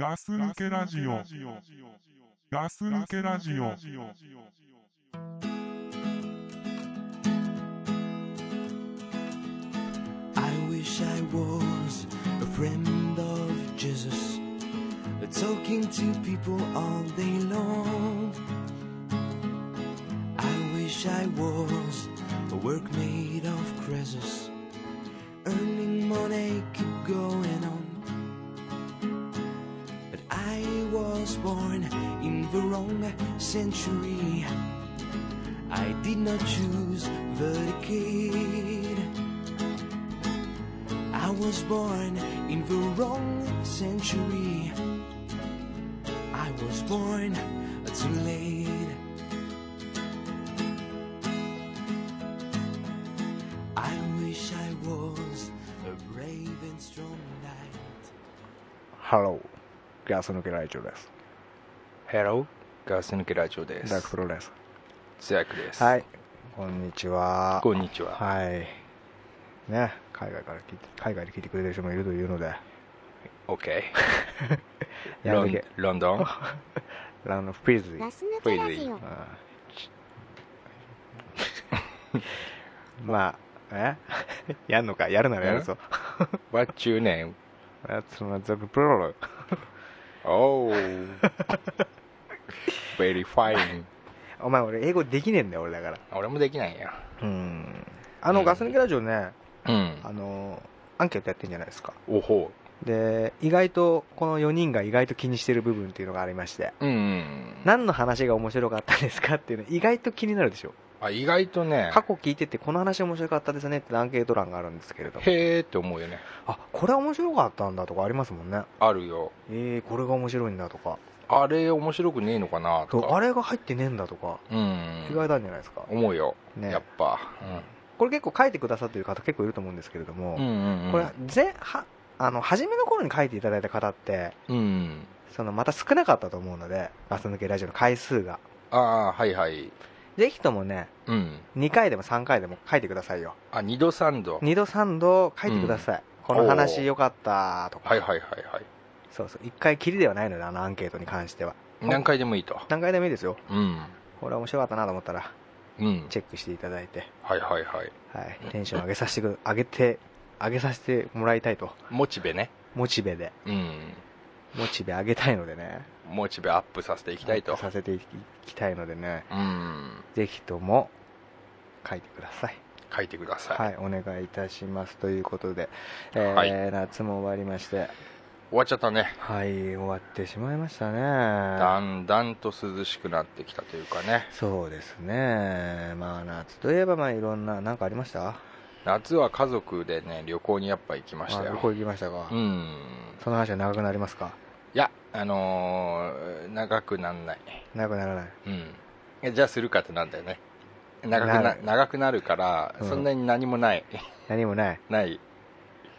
ガス抜けラジオ。ガス抜けラジオ。 I wish I was a friend of Jesus, talking to people all day long. I wish I was a workmate of Croesus, earning money, keep going on. I was born in the wrong century. I did not choose the decade. I was born in the wrong century. I was born too late. ガス抜けラジオです。Hello ガス抜けラジオでダークすプロです。ツヤクですはい、こんにちは。こんにちははい。ね、海外から聞いて、海外で聞いてくれてる人もいるというので、OK。ロンロンドンランドプリーズ。ガス抜けラジオあーまあ、え？やんのか？やるならやるぞ。What's your name? そのザクプロ Oh Very fine お前俺英語できねえんだよ俺だから。俺もできないやうん。あの、うんガス抜けラジオね、うんあの、アンケートやってんじゃないですか。おほで、意外と、この4人が意外と気にしてる部分っていうのがありまして、ううん何の話が面白かったですかっていうの意外と気になるでしょ。あ意外とね。過去聞いててこの話面白かったですねってアンケート欄があるんですけれども、へーって思うよね。あ、これ面白かったんだとかありますもんね。あるよ。えー、これが面白いんだとか、あれ面白くねえのかなとか。あれが入ってねえんだとか、うん。意外なんじゃないですか。思うよ。ね。やっぱ。これ結構書いてくださってる方結構いると思うんですけれども、うんうんうん。うんこれ前はあの初めの頃に書いていただいた方ってうん。そのまた少なかったと思うのでガス抜けラジオの回数が。ああはいはいぜひともねうん。2回でも3回でも書いてくださいよ。あ二度三度。2度3度書いてください、このお話ー良かったとか、はいはいはいはい。そうそう。1回きりではないのであのアンケートに関しては。何回でもいいと。何回でもいいですよ。うん。これ面白かったなと思ったらうん。チェックしていただいて、はいはいはい。はい、テンション上げさせてく上げて上げさせてもらいたいと。モチベね。モチベで。うんモチベ上げたいのでね。モチベアップさせていきたいと。させていきたいのでね。うん。ぜひとも書いてください。書いてください、はいお願いいたします。ということで、えーはい。夏も終わりまして。終わっちゃったね。はい終わってしまいましたね。だんだんと涼しくなってきたというかね。そうですね。まあ夏といえばまあいろんな何かありました？夏は家族でね旅行にやっぱ行きましたよ。あ旅行行きましたか、うん。その話は長くなりますか？いやあのー長くなんない。長くならない。うん。じゃあするかってなんだよね。長くな長くなるから、うん。そんなに何もない。何もない。ない。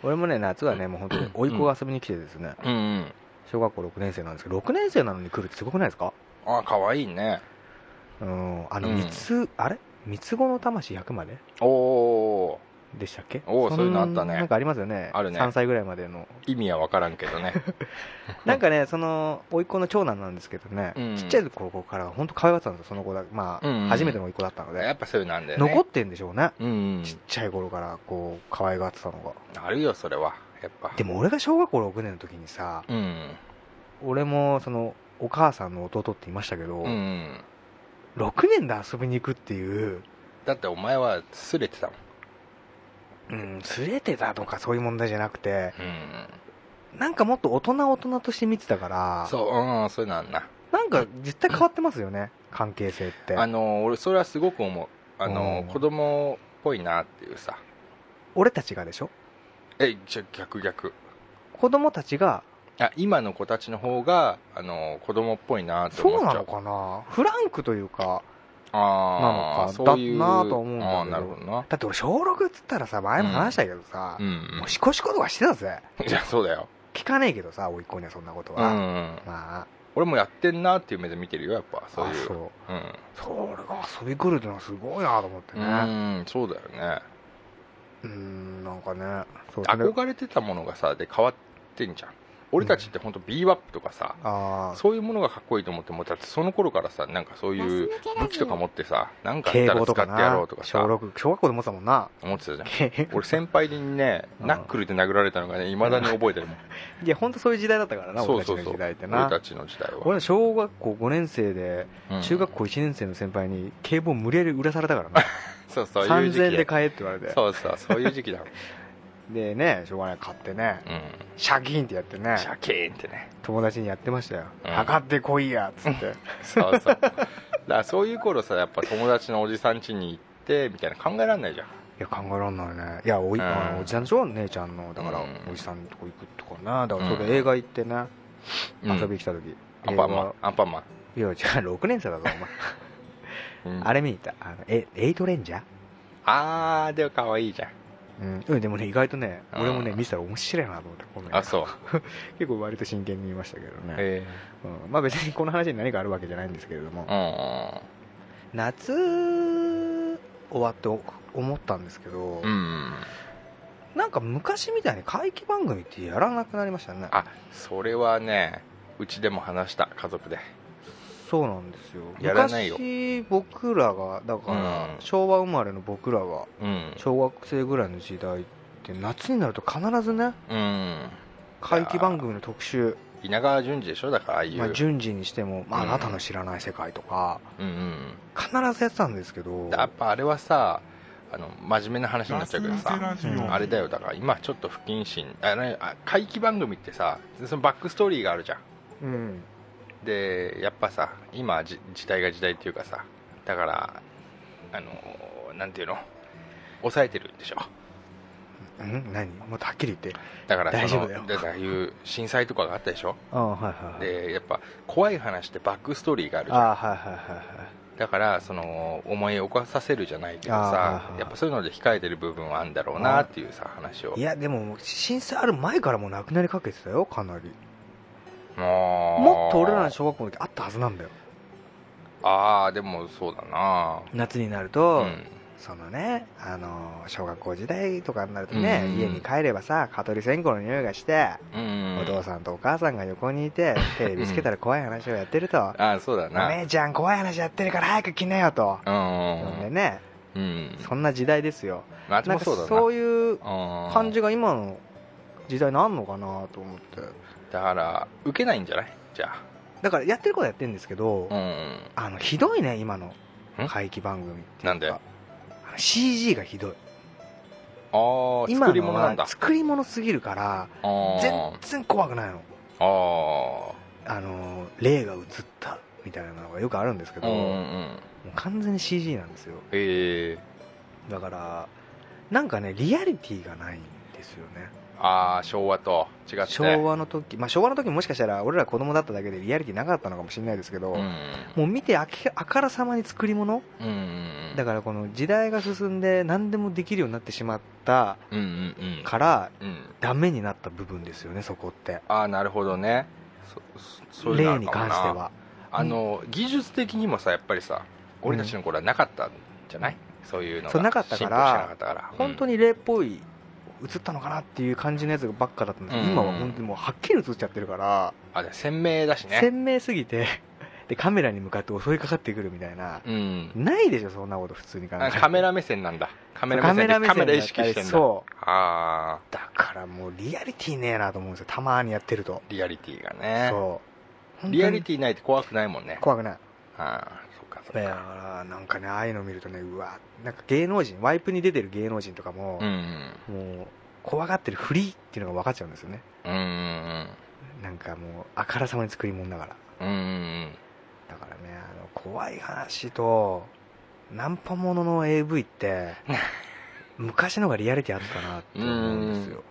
俺もね夏はねもう本当に甥っ子が遊びに来てですね、うん。うん小学校6年生なんですけど6年生なのに来るってすごくないですか？あ可愛いね。うん。あのうん。三つ、あれ？三つ子の魂100まで？おおでしたっけ？おーそういうのあったね。なんかありますよね。あるね。3歳ぐらいまでの。意味は分からんけどね。なんかねその甥っ子の長男なんですけどね、うん。ちっちゃい頃から本当可愛がってたんですよその子だまあ、うんうん。初めての甥っ子だったので、やっぱそういうのなんだよね。残ってんでしょうね、うんうん。ちっちゃい頃からこう可愛がってたのが。あるよそれは。やっぱ。でも俺が小学校6年の時にさうん。俺もそのお母さんの弟って言いましたけど、うんうん。6年で遊びに行くっていう。だってお前はすれてたもんうんすれてたとかそういう問題じゃなくてうん。なんかもっと大人大人として見てたからそううんそういうのあんな。なんか絶対変わってますよね関係性って。あの俺それはすごく思う。あのうん。子供っぽいなっていうさ。俺たちがでしょ？えじゃ逆逆。子供たちがあ今の子たちの方があの子供っぽいなってそうなの思っちゃう。かな？フランクというかなのかだなと思うんだなるほどな。だって俺小6っつったらさ前も話したけどさ、うん。もうシコシコとかしてたぜ。いやそうだよ。聞かねえけどさ甥っ子にはそんなことうんうは、ん。まあ。俺もやってんなっていう目で見てるよやっぱそういう。あそう。うん。それが遊び来るってのはすごいなと思ってうねんそうだよね。うんんなんかね。ね憧れてたものがさで変わってんじゃん俺たちって本当ビーバップとかさ、そういうものがかっこいいと思ってもだってその頃からさなんかそういう武器とか持ってさなんかあっ敬たら使ってやろうとか小さ6小学校で持ってたもんな。思ってたじゃん。俺先輩にねうん。ナックルで殴られたのがねいまだに覚えてるもん。いや本当そういう時代だったからな俺たちの時代ってな。俺たちの時代は。俺小学校5年生でうん。中学校1年生の先輩に警棒無理やり売らされたからな。そうそういう時3000円期で買えって言われて。そうそうそういう時期だろ でねしょうがない買ってね。うん。シャキーンってやってね。シャキーンってね。友達にやってましたよ。うん。測ってこいやっつって。そうそう。だからそういう頃さやっぱ友達のおじさん家に行ってみたいな考えられないじゃん。いや考えらんないね。いやおい、うん。あのおじさんでしょ？姉ちゃんの。だから、うん。おじさんとこ行くとかな。だからそれうん映画行ってね、うん。遊びに来た時、アンパンマ。ン映アンパンマ。ン画いやじゃあ6年生だぞお前。うん。あれ見に行った？あのえエイトレンジャー？あーでも可愛いじゃんうん。うん、でもね意外とねうん俺もね見せたら面白いなと思ってごめん。あそう結構割と真剣に見ましたけどね、へうん、まあ別にこの話に何かあるわけじゃないんですけれども、え夏終わって思ったんですけど、うんうん。なんか昔みたいに怪奇番組ってやらなくなりましたね。あそれはねうちでも話した家族でそうなんですよ。やらないよ。昔僕らがだから、うん。昭和生まれの僕らがうん。小学生ぐらいの時代って夏になると必ずねうん。怪奇番組の特集、稲川淳二でしょ？だからああいう、まあ、順次にしても、まあ、うん。あなたの知らない世界とかうんうん。必ずやってたんですけどやっぱあれはさあの真面目な話になっちゃうけどさラジオ。うんあれだよ。だから今ちょっと不謹慎。あのあ怪奇番組ってさそのバックストーリーがあるじゃん。うんでやっぱさ今じ時代が時代っていうかさだからあのなんていうの抑えてるんでしょ。うん？何？もっとはっきり言って。だからその大丈夫だよ。だからいう震災とかがあったでしょ。ああはいはいはい。でやっぱ怖い話ってバックストーリーがあるじゃん。ああはいはいはいはい。だからその思い起こさせるじゃないけどさはいやっぱそういうので控えてる部分はあるんだろうなっていうさ話を。いやでも震災ある前からもうなくなりかけてたよかなりももっと俺らの小学校の時あったはずなんだよ。ああでもそうだな。夏になるうと、んそのねあの小学校時代とかになるとね、うん。家に帰ればさ蚊取り線香の匂いがして、うん。お父さんとお母さんが横にいてテレビつけたら怖い話をやってると、ああそうだおな姉ちゃん怖い話やってるから早く来なよと、うん。でね。うん。そんな時代ですよ。あっちな。んかもそういう感感じが今の時代になんのかなと思ってだから受けないんじゃない？じゃだからやってることはやってるんですけど、あうん。あのひどいね今のん？怪奇番組なんで？あの CG がひどい。ああ今作り物なんだ。作り物すぎるからあー。全然怖くないの。ああの霊が映ったみたいなのがよくあるんですけど、あうんうん。もう完全に CG なんですよ。ええだからなんかねリアリティがないんですよねああ昭和と。違って。昭和の時まあ昭和の時もしかしたら俺ら子供だっただけでリアリティなかったのかもしれないですけど、うん。もう見てあきあからさまに作り物。うんうんだからこの時代が進んで何でもできるようになってしまったうんうんうん。ダメになった部分ですよねそこって。ああなるほどね。そそそういうのあ例に関しては。あの技術的にもさやっぱりさ俺たちの頃はなかったんじゃない、そういうのが。そうなかったから進歩してなかったから。本当に霊っぽい映ったのかなっていう感じのやつばっかだったんですけど、うん。今は本当にもうはっきり映っちゃってるから、あで鮮明だしね。鮮明すぎて。でカメラに向かって襲いかかってくるみたいな、うん。ないでしょそんなこと普通に考えカメラ目線なんだ。カメラ目線でカメラ意識してんだ。そう。ああだからもうリアリティねえなと思うんですよたまにやってると、リアリティがね。そう。リアリィティないと怖くないもんね。怖くない。ああだか。からなんかねああいうの見るとねうわなんか芸能人ワイプに出てる芸能人とかも、うんもう怖がってるフリーっていうのが分かっちゃうんですよね。うんうんなんかもうあからさまに作り物だから。うんうんうん。だからねあの怖い話とナンパものの AV って昔のがリアリティあったなって思うんですよ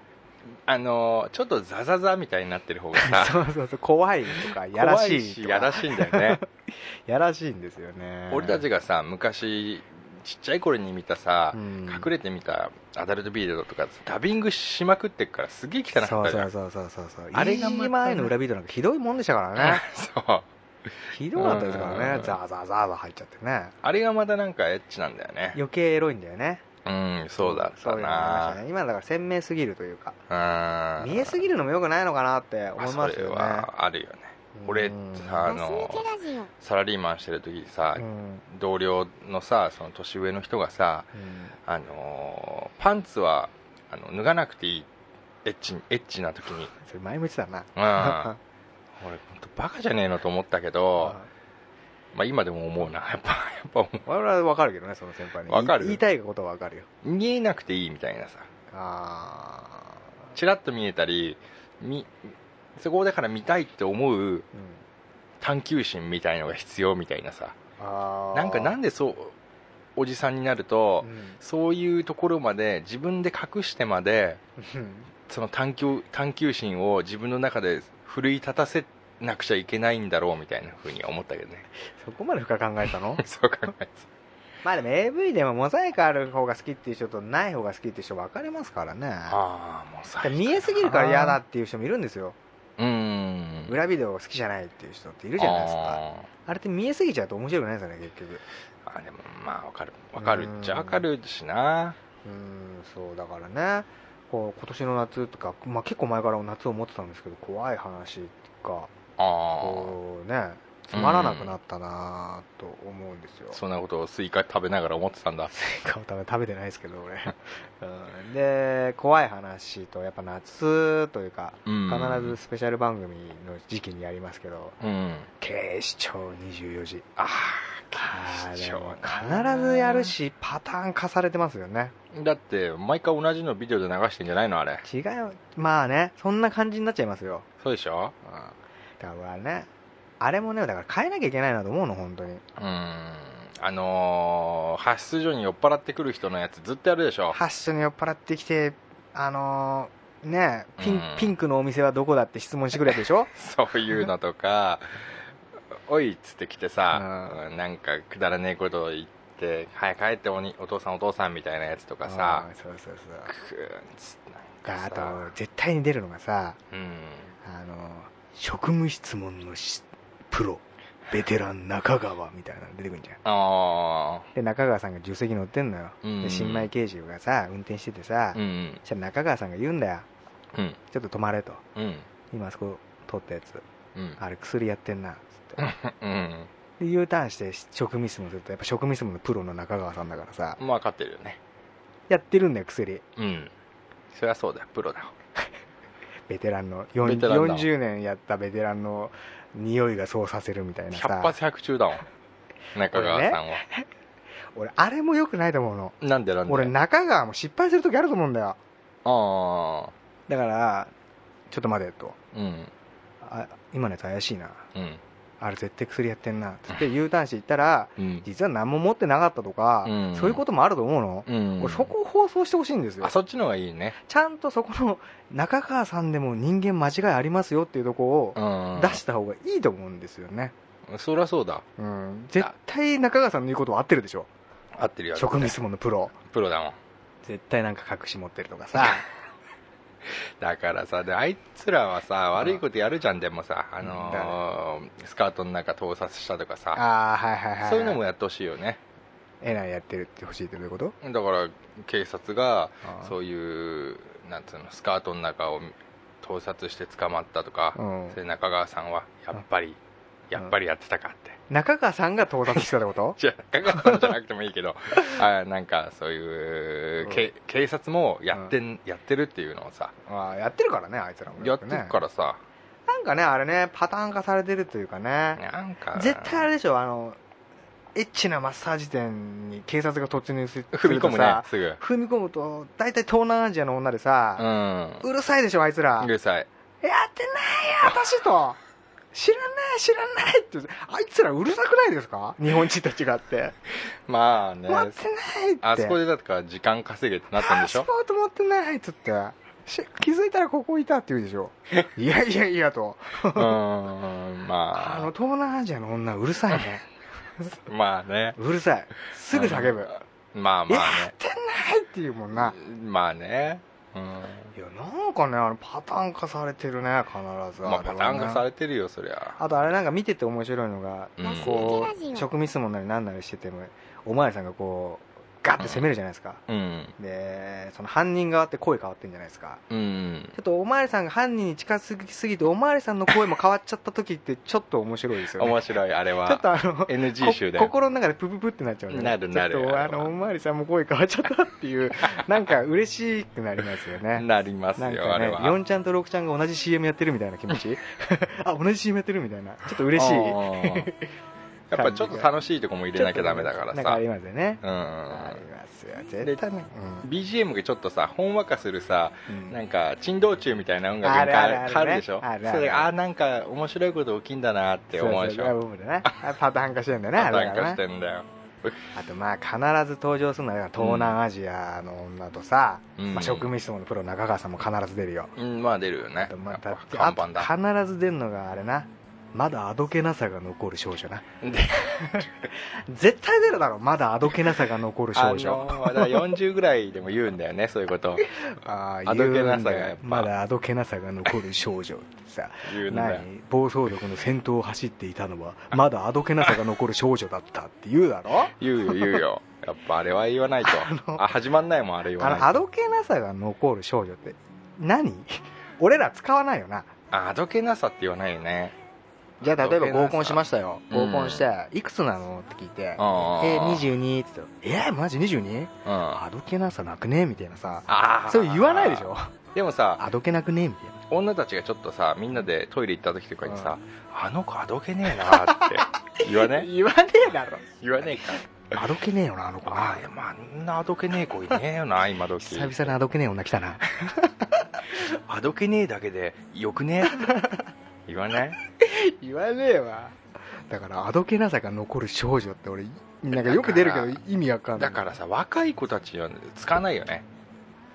あのちょっとザザザみたいになってる方がさ そうそうそう怖いとかやらしいとか。怖やらしいんだよね。やらしいんですよね。俺たちがさ昔ちっちゃい頃に見たさ、うん。隠れてみたアダルトビデオとかダビングしまくってっからすげえ汚かったじゃん。そうそうそうそうあれがまたね飯島愛の裏ビデオなんかひどいもんでしたからね。そう。ひどかったですからうん。ねザーザーザーザー入っちゃってね。あれがまたなんかエッチなんだよね。余計エロいんだよねうんそうだったな。ね。今だから鮮明すぎるというか。うん。見えすぎるのもよくないのかなって思いますよね。それはあるよね。俺あのサラリーマンしてる時さ、うん。同僚のさその年上の人がさあのパンツはあの脱がなくていいエッチエッチな時に。それ前も言ってたな。うん。俺本当バカじゃねえのと思ったけど、まあ、今でも思うな。やっぱやっぱ思我々は分かるけどねその先輩に。わかる。言いたいことは分かるよ。う見えなくていいみたいなさ。あチラッと見えたりみそこだから見たいって思う探求心みたいのが必要みたいなさ。あー。なんかなんでそうおじさんになると、うん。そういうところまで自分で隠してまでうん。その探求探求心を自分の中で奮い立たせなくちゃいけないんだろうみたいな風に思ったけどね。そこまで深く考えたの？そう考えてまあでも AV でもモザイクある方が好きっていう人とない方が好きっていう人分かれますからね。ああもうさ見えすぎるから嫌だっていう人もいるんですよ。うーん。裏ビデオ好きじゃないっていう人っているじゃないですか。ああれって見えすぎちゃうと面白くないですよね結局。ーあーでもまあわかる。わかるっちゃわかるしな。うんそうだからね。こう今年の夏とか、まあ、結構前から夏を思ってたんですけど怖い話があこうねつまらなくなったなと思うんですよ。あそんなことをスイカ食べながら思ってたんだ。顔食べ食べてないですけど俺、うん、で怖い話とやっぱ夏というかうん。必ずスペシャル番組の時期にやりますけどうん「警視庁24時。あ」あ警視庁必ずやるしパターン化されてますよね。あだって毎回同じのビデオで流してんじゃないのあれ。違いまあねそんな感じになっちゃいますよ、そうでしょ？うん、だからね。あれもねだから変えなきゃいけないなと思うの本当に。うん。あのー、発出所に酔っ払ってくる人のやつずっとやるでしょ。ハッシュに酔っ払ってきてあのーねピン,、うん。ピンクのお店はどこだって質問してくれるでしょ？そういうのとか。おいっつってきてさ、ううん。なんかくだらねえことを言って早く帰っておにお父さんお父さんみたいなやつとかさ。うんそうそうそう。くーんつってあと絶対に出るのがさうん。あの職務質問のしプロベテラン中川みたいなの出てくるんじゃん。あで中川さんが助手席乗ってんのよ、うん。で新米刑事がさ運転しててさ、あうん。そしたら中川さんが言うんだよ。うん。ちょっと止まれと。うん。今あそこ通ったやつ。うん。あれ薬やってんなっつって。うん。で U ターンして職務質問するとやっぱ職務質問のプロの中川さんだからさ。まあ分かってるよね。やってるんだよ薬。うん。そりゃそうだよプロだよベテランの4ベテランだ。40年やったベテランの匂いがそうさせるみたいな100さ発100中だもん中川さんは、俺あれもよくないと思うの。なんでなんで？俺中川も失敗する時あると思うんだよ。ああ。だからちょっと待てと。うん。あ今のやつ怪しいな。うんあれ絶対薬やってんなっつ って U ターンして行ったらうん。実は何も持ってなかったとか、うん。そういうこともあると思うの、うん。俺そこを放送してほしいんですよ。あそっちの方がいいね。ちゃんとそこの中川さんでも人間間違いありますよっていうとこうをん。出した方がいいと思うんですよね、そりゃそうだ。うん、絶対中川さんの言うことは合ってるでしょ。合ってるよ。職務質問のプロ。プロだもん。絶対なんか隠し持ってるとかさ だからさであいつらはさ悪いことやるじゃんでもさ、あのースカートの中盗撮したとかさああはいはいはいそういうのもやってほしいよね。えなやってるってほしいってどういうこと？だから警察がそういうなんつうのスカートの中を盗撮して捕まったとか、うん。それ中川さんはやっぱり、やっぱりやってたかって、中川さんが盗撮してたってこと？じゃあ中川さんじゃなくてもいいけど。あなんかそういう、け警察もやってん、やってるっていうのをさ。ああやってるからねあいつらもやってるからさ。なんかねあれねパターン化されてるというかね。なんか。絶対あれでしょあのエッチなマッサージ店に警察が突入する踏み込むねさすぐ。踏み込むと大体東南アジアの女でさ、うん。うるさいでしょあいつら。うるさい。やってないよ私と知らない知らないってあいつらうるさくないですか？日本人と違って。まあね。持ってないって。あそこでだから時間稼げってなったんでしょ？パスポート持ってないっつって。し気づいたらここいたって言うでしょ？いやいやいやと。うーんあまあ。の東南アジアの女うるさいね。まあね。うるさい。すぐ叫ぶ。まあまやあってないっていうもんな。ねまあね。うんいやなんかねあのパターン化されてるね必ず。まあパターン化されれてるよそりゃ。あとあれなんか見てて面白いのが、うん。こう職務質問なりなんなりしててもお巡りさんがこガッて攻めるじゃないですか。うん。でその犯人側って声変わってるんじゃないですか。うんちょっとおまわりさんが犯人に近づきすぎておまわりさんの声も変わっちゃった時ってちょっと面白いですよね。面白いあれは。ちょっとあの NG 集だよこ心の中でプププってなっちゃうんでなるなる。ちょっとあのおまわりさんも声変わっちゃったっていうなんか嬉しくなりますよね。なりますなんかねよあれは。4ちゃんと6ちゃんが同じ CM やってるみたいな気持ち。あ同じ CM やってるみたいな。ちょっと嬉しいやっぱちょっと楽しいとこも入れなきゃダメだからさ。かありますよね、うん。ありますよ絶対ね、BGM がちょっとさほんわかするさうん。なんか珍道中みたいな音楽が変わるでしょ？あるあるそれあーなんか面白いこと起きんだなって思うでしそうそうょそう。パターン化してんだよねあれなんかだからねしてんだよ。あとまあ必ず登場するのは東南アジアの女とさ、うん。まあ、職務質問のプロ中川さんも必ず出るよ、うんまあ出るよね。あとまあやっぱだって看板だ。あと必ず出るのがあれなまだあどけなさが残る少女な。で 絶対出るだろまだあどけなさが残るあ少女。のだから40ぐらいでも言うんだよねそういうこと。ああどけなさがまだあどけなさが残る少女ってさ何暴走族の先頭を走っていたのはまだあどけなさが残る少女だったって言うだろ？言うよ言うよ。やっぱあれは言わないと。あ始まんないもんあれ言わないと。あのあどけなさが残る少女って何？俺ら使わないよな。ああどけなさって言わないよねじゃあ例えば合コンしましたよ。うん。合コンしていくつなの？って聞いて「えあー22」って言ったら「えー、マジ 22? うん。あどけなさなくね?」みたいなさ。そう言わないでしょ？でもさあどけなくね？みたいな。女たちがちょっとさみんなでトイレ行った時とかにさ「あの子あどけねえな」って。言わね？言わねえだろ。言わねえか。あどけねえよなあの子。なああまああんなあどけねえ子いねえよな今時。久々にあどけねえ女来たな。あどけねえだけでよくね？言わない？言わねえわ。だからあどけなさが残る少女って俺なんかよく出るけど意味わかんない。だからさ若い子たちは使わないよね。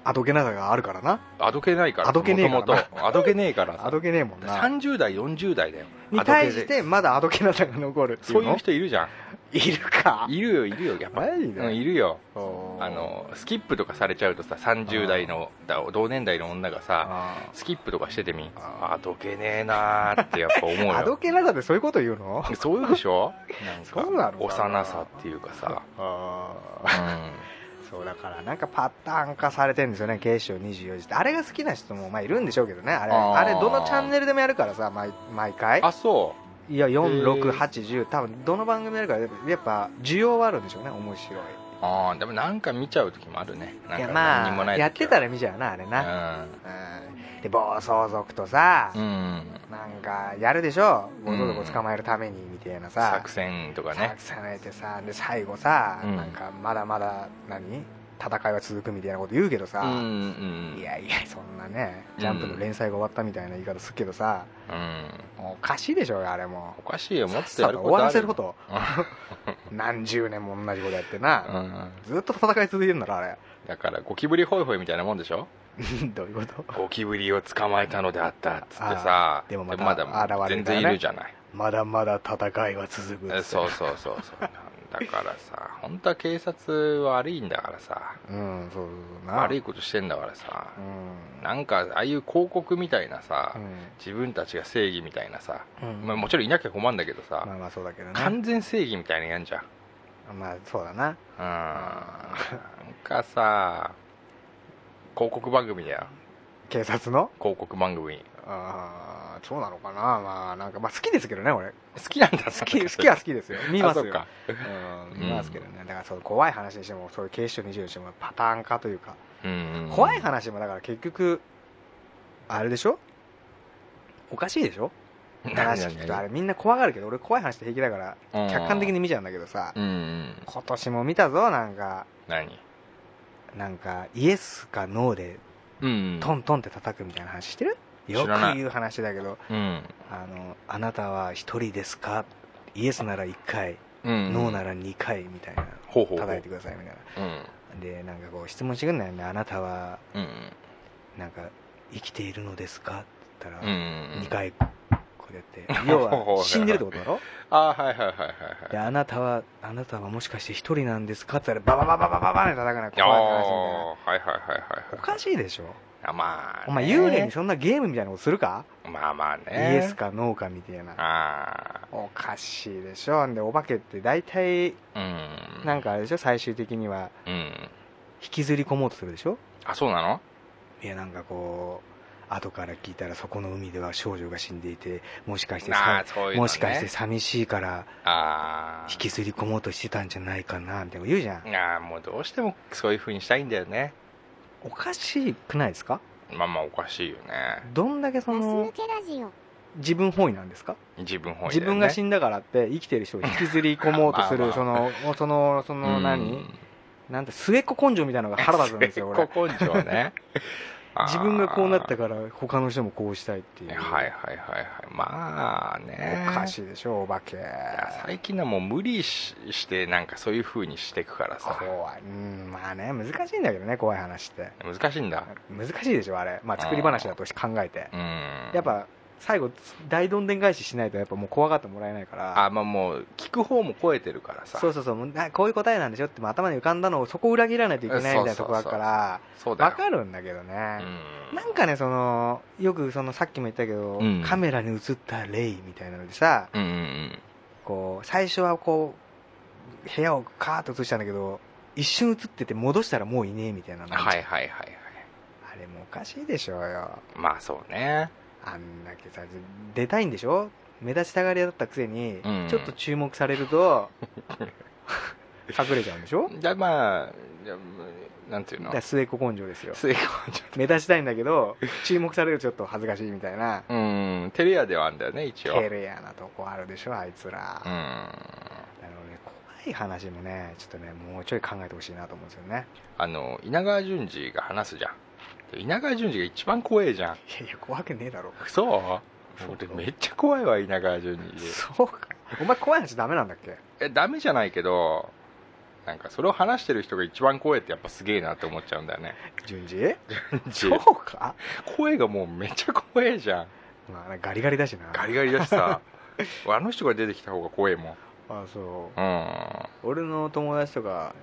あどけなさがあるからな。あどけないからあどけねえからあどけねえからさ。あどけねえもんな。30代40代だよに対してまだあどけなさが残るそういう人いるじゃんいるか？いるよいるよ。やっぱマジで？うんいるよ。あのスキップとかされちゃうとさ30代のだ同年代の女がさあスキップとかしててみ？ああどけねえなーってやっぱ思うーあどよけなさってそういうこと言うの？そういうでしょ？なんそうなのか幼さっていうかさ。あうー そうだからなんかパターン化されてるんですよね警視庁24時って。あれが好きな人もまあいるんでしょうけどね。あれあれどのチャンネルでもやるからさ毎毎回。んあそいやへー。4680多分どの番組やるからやっぱ需要はあるんでしょうね面白い。うああでもなんか見ちゃう時もあるね。なんかいやま何にもない時は。あやってたら見ちゃうなあれな、なうん。で暴走族とさ、うん、うん、なんかやるでしょ暴走族を捕まえるためにみたいなさ、作戦とかね。作戦やってさで最後さ、うん。なんかまだまだ何？戦いは続くみたいなこと言うけどさ、うんうんいやいやそんなねジャンプの連載が終わったみたいな言い方するけどさ、うん。おかしいでしょあれも。おかしいよもっとさやっさと終わらせるここと。と 何十年も同じことやってあな、るうん。ずっと戦い続いてるんだろあれ。だからゴキブリホイホイみたいなもんでしょ？どういうこと？ゴキブリを捕まえたのであったっつってさ。でもまたまだ全然いるじゃない。まだまだ戦いは続くそうそうそうそうだからさ本当は警察は悪いんだからさ。うんそうそう悪いことしてんだからさ。うん。なんかああいう広告みたいなさうん。自分たちが正義みたいなさうん。まあもちろんいなきゃ困るんだけどさまあまあそうだけどね。完全正義みたいなのやんじゃん。まあそうだな。うん。なんかさ広告番組だよ。警察の？広告番組ああそうなのかな。まあなんかまあ好きですけどね俺。好きなんだ。好き好きは好きですよ。見ますか。うん見ますけどね。だからそう怖い話にしてもそういう警視庁20にしてもパターン化というか。うん。うん怖い話もだから結局あれでしょ？おかしいでしょ？話聞くとあれみんな怖がるけど俺怖い話って平気だからうん。客観的に見ちゃうんだけどさうんうん。今年も見たぞなんか。何？なんかイエスかノーでうん。トントンって叩くみたいな話してる？よく言う話だけどうん。あのあなたは一人ですか？イエスなら1回、うん。ノーなら2回みたいなほう叩いてくださいみたいうん。なでなんかこう質問してくんないよねあなたはうん。なんか生きているのですか？って言ったら、うん。2回こやって。要は死んでるってことだろ？ああはいはいはいはいではい。あなたはあなたはもしかして一人なんですかって言ったらバババババババって叩かないあ怖い話みたいなあはいはいはいはいおかしいでしょあまあねお前幽霊にそんなゲームみたいなことするか、まあまあイねエスかノーかみたいなあおかしいでしょでお化けって大体あうんなんかあれでしょ最終的にはうん引きずり込もうとするでしょあそうなのいやなんかこう後から聞いたらそこの海では少女が死んでいてもしかしてさね、もしかして寂しいから引きずり込もうとしてたんじゃないかなみたいな言うじゃん。ああもうどうしてもそういう風にしたいんだよね。おかしくないですか？まあまあおかしいよね。どんだけその自分本位なんですか？自分本位だ自分が死んだからって生きてる人を引きずり込もうとする まあそのそのその何？なんて末っ子根性みたいなのが腹立つんですよ俺。末っ子根性ね 自分がこうなったかから他の人もこうしたいっていう。はいはいはいはい。まあね。おかしいでしょお化け。最近はもう無理ししてなんかそういう風にしていくからさ。怖い。うんまあね難しいんだけどね怖い話って。難しいんだ。難しいでしょあれ。まあ作り話だと考えて。うん。やっぱ最後大どんでん返ししないとやっぱもう怖がってもらえないから。あまあもう聞く方も超えてるからさ。そうそうそう。もうなこういう答えなんでしょって頭に浮かんだのをそこを裏切らないといけないみたいなとこあるからそうだよ。わかるんだけどね、うん。なんかねそのよくそのさっきも言ったけど、うん。カメラに映ったレイみたいなのでさうんうんこう最初はこう部屋をカーッと映したんだけど一瞬映ってて戻したらもういねえみたいなはいはいはいはい。あれもおかしいでしょうよ。まあそうねあんだけさ出たいんでしょ？目立ちたがり屋だったくせに、うん。ちょっと注目されると 隠れちゃうんでしょ？じゃあまあじゃあなんていうの？末っ子根性ですよ。末っ子目立ちたいんだけど注目されるとちょっと恥ずかしいみたいな。うん。テレアではあるんだよね一応。テレアなとこあるでしょあいつら、うん。あのね怖い話もねちょっとねもうちょい考えてほしいなと思うんですよね。あの稲川淳二が話すじゃん。で稲川淳二が一番怖えじゃん。いやいや怖くねえだろ。そう？そう俺めっちゃ怖いわ稲川淳二。そうか。お前怖い話ダメなんだっけ？えダメじゃないけどなんかそれを話してる人が一番怖いってやっぱすげえなって思っちゃうんだよね。順次淳そうか？声がもうめっちゃ怖えじゃん。まあねガリガリだしな。ガリガリだしさ。あの人が出てきた方が怖えもん。あそう。うん。俺の友達とか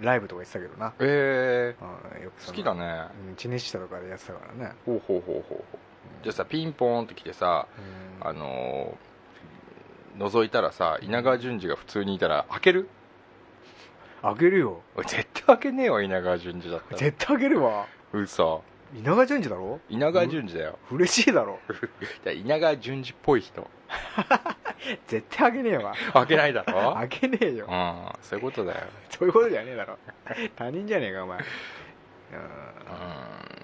ライブとか言ってたけどな。えうんよく好きだね。うんチネシタとかでやってたからね。ほうほうほうほうほう。じゃあさピンポーンって来てさうん。あのー覗いたらさ稲川淳二が普通にいたら開ける？あげるよ。俺絶対開けねえわ稲川淳二だったら。絶対あげるわ。嘘稲川淳二だろ？稲川淳二だよ。嬉しいだろ？いや稲川淳二っぽい人。絶対あげねえわ。開けないだろ？あげねえよ。うんそういうことだよ。そういうことじゃねえだろ。他人じゃねえかお前。うん。うん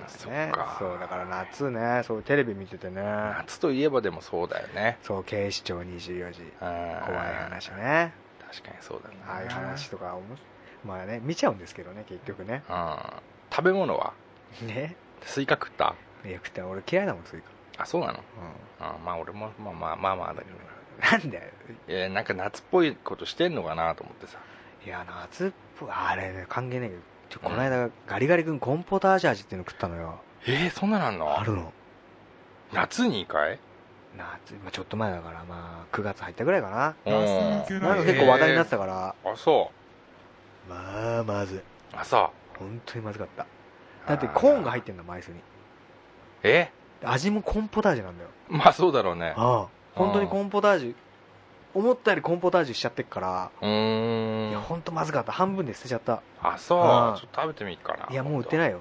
そっねか。そうだから夏ねそうテレビ見ててね。夏といえばでもそうだよね。そう警視庁24時。怖怖い話ね。確かにそうだね。ああいう話とかおもまあね見ちゃうんですけどね結局ね。うん。食べ物は？ねスイカ食った？いや食って俺嫌いだもんスイあそうなの？カうん。まあ俺もまあまあまあまあだけど。うんなんだよいやなんか夏っぽいことしてんのかなと思ってさ。いや夏っぽいあれね関係ないけどちょこの間ガリガリ君コーンポタージュ味っていうの食ったのよ。えー、そんななんの？あるの。夏にかい？夏、まあ、ちょっと前だからまあ9月入ったぐらいかな。うん。なんか結構話題になってたから。あそまあまず。いうあそう。本当にまずかっただってコーンが入ってんだ枚数に。え？味もコーンポタージュなんだよ。まあそうだろうね。ああ。本当にコーンポタージュ思ったよりコーンポタージュしちゃってっから。うーん。いや本当まずかった。半分で捨てちゃった。あそう。ああ。ちょっと食べてみっかな。いやもう売ってないよ。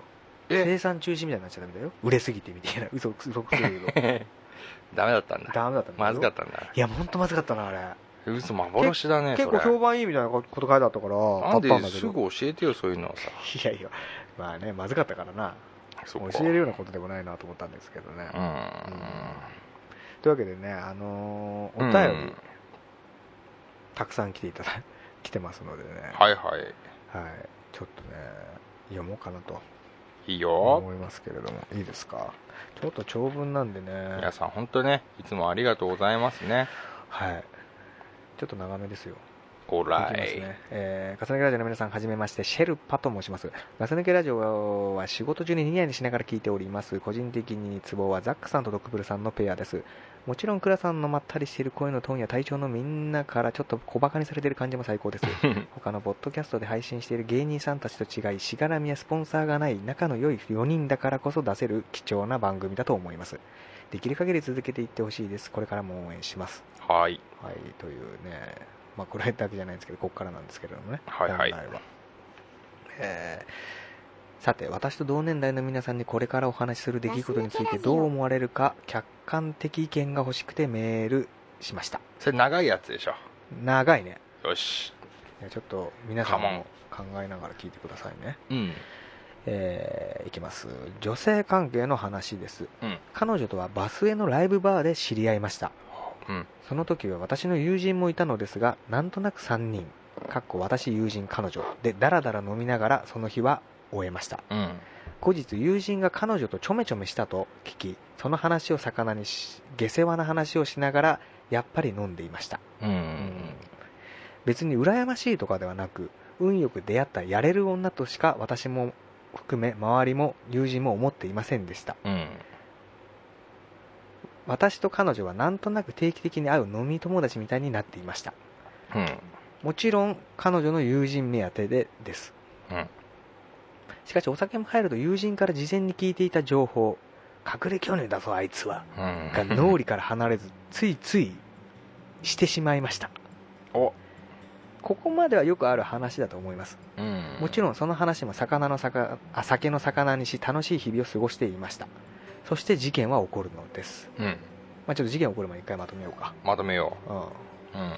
え？生産中止みたいになっちゃダメだよ。売れすぎてみたいな。嘘嘘くせえけど。ダメだったんだ。ダメだったんだよ。まずかったんだ。いや本当まずかったなあれ。嘘幻だね結構評判いいみたいなこと書いてあったから買ったんだけど。ですぐ教えてよそういうのをさ。いやいやまあねまずかったからな。教えるようなことでもないなと思ったんですけどね、うん。というわけでねあのーお便り、たくさん来ていただ 来てますのでね。はいはい。はい、ちょっとね読もうかなと。いいよ。思いますけれども。いいですか？ちょっと長文なんでね。皆さん本当ねいつもありがとうございますね。はい。ちょっと長めですよオーライいね、えー、ガス抜けラジオの皆さんはじめましてシェルパと申します。ガス抜けラジオは仕事中にニヤニヤしながら聞いております。個人的にツボはザックさんとドックブルさんのペアです。もちろん倉さんのまったりしている声のトーンや体調のみんなからちょっと小バカにされている感じも最高です。他のポッドキャストで配信している芸人さんたちと違いしがらみやスポンサーがない仲の良い4人だからこそ出せる貴重な番組だと思います。できる限り続けていってほしいです。これからも応援します。はい。はい、というね、まあ、これだけじゃないんですけど、ここからなんですけれどもね、はいはい本来はえーさて、私と同年代の皆さんにこれからお話しする出来事についてどう思われるか、客観的意見が欲しくてメールしました。それ長いやつでしょ長いね。よしちょっと皆さんも考えながら聞いてくださいね。うんえーいきます。女性関係の話です。うん彼女とはバスへのライブバーで知り合いました。うんその時は私の友人もいたのですが、なんとなく3人、かっこ私友人彼女でダラダラ飲みながらその日は終えました。うん後日友人が彼女とちょめちょめしたと聞き、その話を魚にし、下世話な話をしながら、やっぱり飲んでいました。うん別に羨ましいとかではなく、運よく出会ったやれる女としか私も含め周りも友人も思っていませんでした。うん私と彼女はなんとなく定期的に会う飲み友達みたいになっていました。うんもちろん彼女の友人目当てでです。うんしかしお酒も入ると友人から事前に聞いていた情報、隠れ巨乳だぞあいつは、うんが脳裏から離れず、ついついしてしまいました。おここまではよくある話だと思います。うんもちろんその話も魚の魚あ酒の魚にし楽しい日々を過ごしていました。そして事件は起こるのです。うんまあちょっと事件起こる前に一回まとめようか。まとめようん。ううん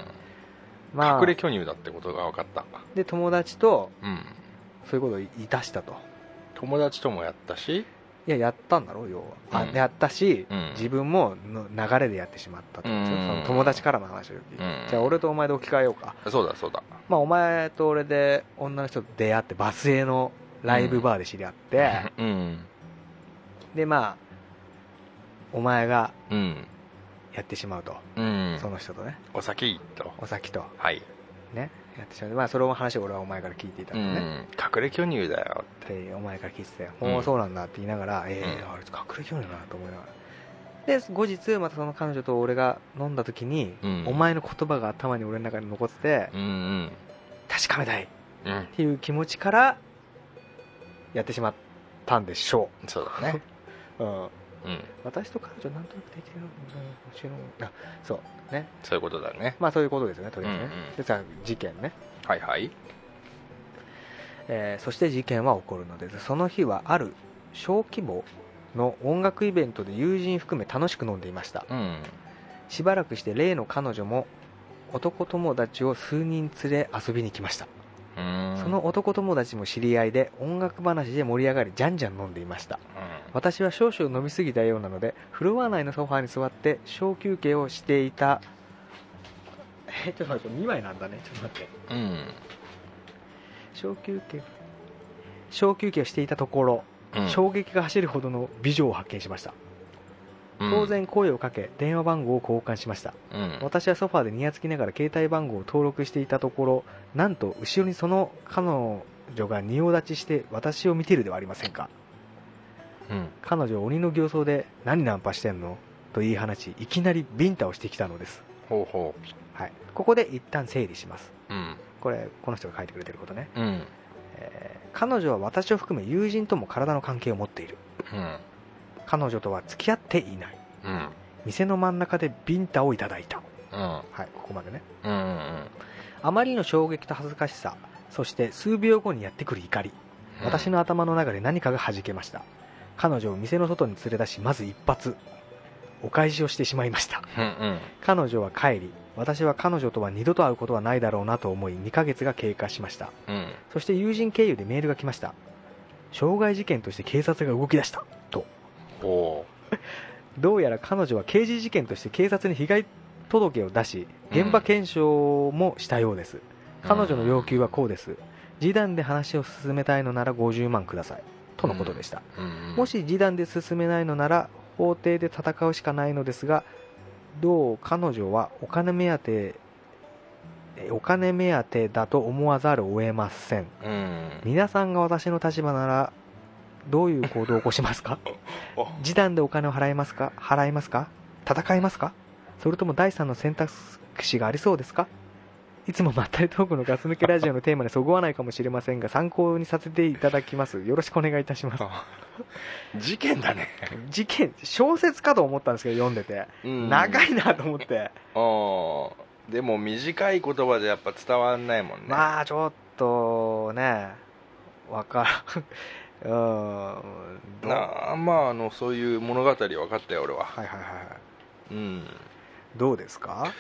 まあ隠れ巨乳だってことが分かったで、友達とうんそういうことをいたしたと。友達ともやったし？いや、やったんだろう、要は。あうんやったし、うん自分もの流れでやってしまったと。うんその友達からの話を聞いて。うんじゃあ、俺とお前で置き換えようか。そうだそうだまあ、お前と俺で女の人と出会って、バスへのライブバーで知り合って、うんで、まあ、お前がうん。やってしまうと。うん。その人とね、お先と。お先と、はい。ね、やってしまう。まあ、その話を俺はお前から聞いていたうん。のね。隠れ巨乳だよって、お前から聞いてて、うん。おお、そうなんだって言いながら、ええうん。あれ、隠れきょうなと思いながら。で、後日、またその彼女と俺が飲んだ時に、うん。お前の言葉が頭に俺の中に残ってて、うんうん。確かめたい。っうん。ていう気持ちから、やってしまったんでしょそうだね。う。うん。うん。私と彼女なんとなくできてるのもちろん、あ、そう、ね。そういうことだね。まあそういうことですよね、とりあえずね。うんうんでさ、事件ね。はいはい。えーそして事件は起こるのですその日はある小規模の音楽イベントで友人含め楽しく飲んでいました。うん。しばらくして例の彼女も男友達を数人連れ遊びに来ました、うんその男友達も知り合いで音楽話で盛り上がりじゃんじゃん飲んでいました。う私は少々飲みすぎたようなのでフロア内のソファーに座って小休憩をしていた。えちょっと待って2枚なんだね。ちょっと待って。んうん。小休憩。小休憩をしていたところうん。衝撃が走るほどの美女を発見しました。うん当然声をかけ電話番号を交換しました。うん。私はソファーでニヤつきながら携帯番号を登録していたところなんと後ろにその彼女が仁王立ちして私を見ているではありませんか。うん。彼女は鬼の形相で何ナンパしてんのと言い放ちいきなりビンタをしてきたのです、ほうほはい、ここで一旦整理します。ううん。これこの人が書いてくれてることね、うん。えー彼女は私を含め友人とも体の関係を持っている。うん彼女とは付き合っていない。うん。店の真ん中でビンタをいただいた。うん。はいここまでね。うんうんあまりの衝撃と恥ずかしさそして数秒後にやってくる怒り。私の頭の中で何かが弾けました。彼女を店の外に連れ出しまず一発。お返しをしてしまいました。うんうん。彼女は帰り私は彼女とは二度と会うことはないだろうなと思い2ヶ月が経過しました。うん。そして友人経由でメールが来ました。傷害事件として警察が動き出したとほどうやら彼女は刑事事件として警察に被害届を出し現場検証もしたようです、彼女の要求はこうです。示談で話を進めたいのなら50万ください。とのことでした、もし示談で進めないのなら法廷で戦うしかないのですがどう彼女はお金目当てえお金目当てだと思わざるを得ません。皆さんが私の立場ならどういう行動を起こしますか？お 示談でお金を払いますか？払いますか？戦いますか？それとも第三の選択肢がありそうですか？いつもまったりトークのガス抜けラジオのテーマにそぐわないかもしれませんが参考にさせていただきます。よろしくお願いいたします。事件だね、事件小説かと思ったんですけど読んでて、うん。長いなと思って。うんでも短い言葉でやっぱ伝わんないもんね。まあちょっとねわからんうんどう？なあまああのそういう物語分かったよ俺は。はいはいはいはい。うん。どうですか？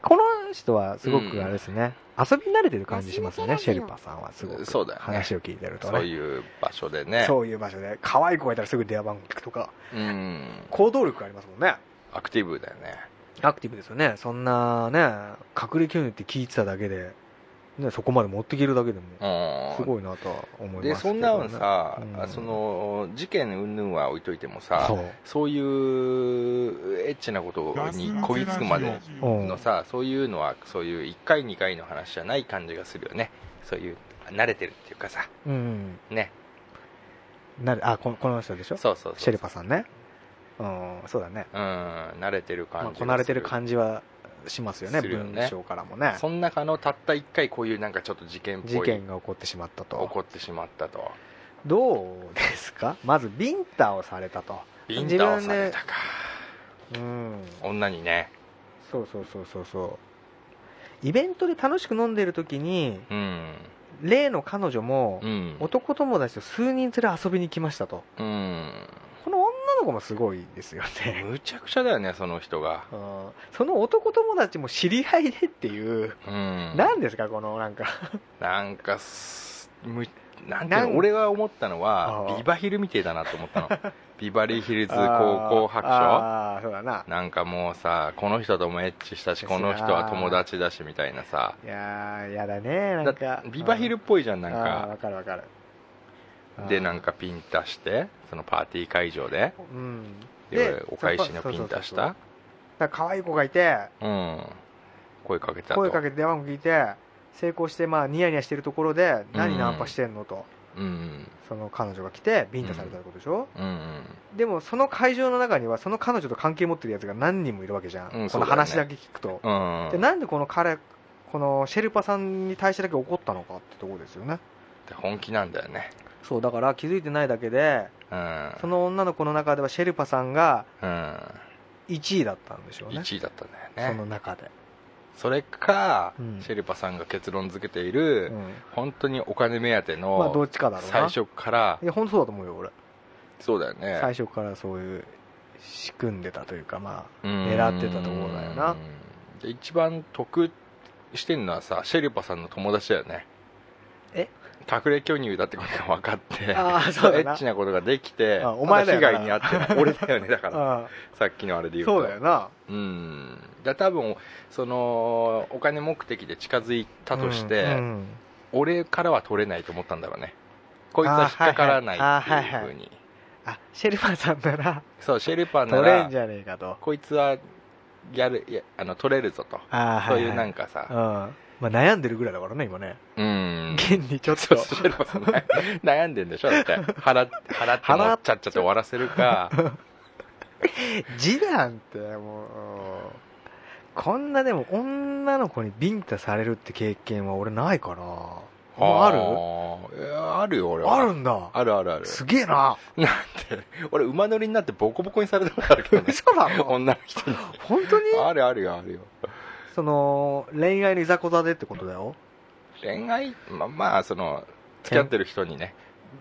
この人はすごくあれですね、遊び慣れてる感じしますよねシェルパさんはすごく。そうだよね。話を聞いてるとね。そういう場所でね。そういう場所で可愛い子がいたらすぐ電話番号聞くとか。うん。行動力ありますもんね。アクティブだよね。アクティブですよね。そんなね隠れ教育って聞いてただけで、ね、そこまで持っていけるだけでもうん。すごいなとは思いますね、でそんなのさ、うん。その事件云々は置いといてもさそう。いうエッチなことにこぎつくまでうん。のさそういうのはそういう1回2回の話じゃない感じがするよね。そういう慣れてるっていうかさ。うんね。なるあこのこの人でしょ？そうそうシェルパさんね。うんそうだね。うん慣れてるまあ、感じこなれてるじ感じはしますよねよね。文章からもね。その中のたった1回こういうなんかちょっと事件っぽい事件が起こってしまった起とこってしまったと。どうですか？まずビンタをされたと。ビンタをされたか。うん。女にね。そうそうそうそうそう。イベントで楽しく飲んでる時にうん。例の彼女もうん。男友達と数人連れ遊びに来ましたと。うんこの女の子もすごいですよね。むちゃくちゃだよねその人が。うん。その男友達も知り合いでっていう。うん。何ですかこのなんか。なんかすむなんてないんうの俺が思ったのはビバヒルみてえだなと思ったの。ビバリーヒルズ高校白書。ああそうだな。なんかもうさこの人ともエッチしたしこの人は友達だしみたいなさ。いやーやだねなんか。ビバヒルっぽいじゃんなんか。わかるわかる。でなんかピンタしてそのパーティー会場でうん。でお返しのピンタした？から可愛い子がいて。うん。声かけたと。声かけて電話も聞いて成功してまあニヤニヤしてるところで何ナンパしてんのと。うん。その彼女が来てビンタされたことでしょ、うん。うん。でもその会場の中にはその彼女と関係持ってるやつが何人もいるわけじゃん、ねの話だけ聞くと、うん。でなんでこの彼このシェルパさんに対してだけ怒ったのかってところですよね。で本気なんだよね。そうだから気づいてないだけでうんその女の子の中ではシェルパさんがうん。1位だったんでしょうね。1位だったんだそよね。の中で、それか、うん。シェルパさんが結論付けている、うん。本当にお金目当てまあどのっちかだろうな。最初から。いや本当そうだと思うよ俺。そうだよね。最初からそういう仕組んでたというかまあうん。狙ってたところだよな。で一番得してるのはさシェルパさんの友達だよね。え？隠れ巨乳だってことが分かってあーそうエッチなことができてあお前被害に遭ってる俺だよね。だから あさっきのあれで言うと。そうだよな。うん。だ多分そのお金目的で近づいたとして、うんうん。俺からは取れないと思ったんだろうね。こいつは引っかからないあってはいうふうに。あシェルパさんならそうシェルパーなら取れんじゃねえかと。こいつはやるいやあの取れるぞと。あそういうなんかかさ、うんまあ悩んでるぐらいだからね今ね。うん。現にちょっと。そうそう悩んでんでしょだって。払っ払ってもっちゃっちゃって終わらせるか。示談ってもうこんなでも女の子にビンタされるって経験は俺ないから。ある？あるよ俺は。あるんだ。あるあるある。すげえな。なんて俺馬乗りになってボコボコにされたことあるけどね。嘘だろ。女の人に。本当に？あるあるよあるよその恋愛のいざこざでってことだよ。恋愛？まあまあその付き合ってる人にね。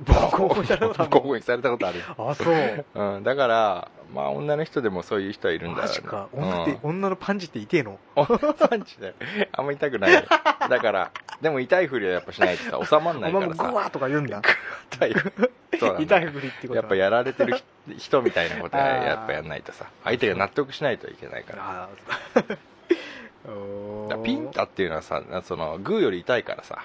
ボコボコにされたことある あそう。うん、だからまあ女の人でもそういう人はいるんだよ。マジか。うん。女って、女のパンチって痛えの？女パンチであんま痛くないよ。だからでも痛いふりはやっぱしないとさ収まんおないからさ。前もグワーとか言うんだ。痛い。痛いふりってことやっぱやられてる人人みたいなことはやっぱやんないとさ。相手が納得しないといけないからだピンタっていうのはさそのグーより痛いからさ。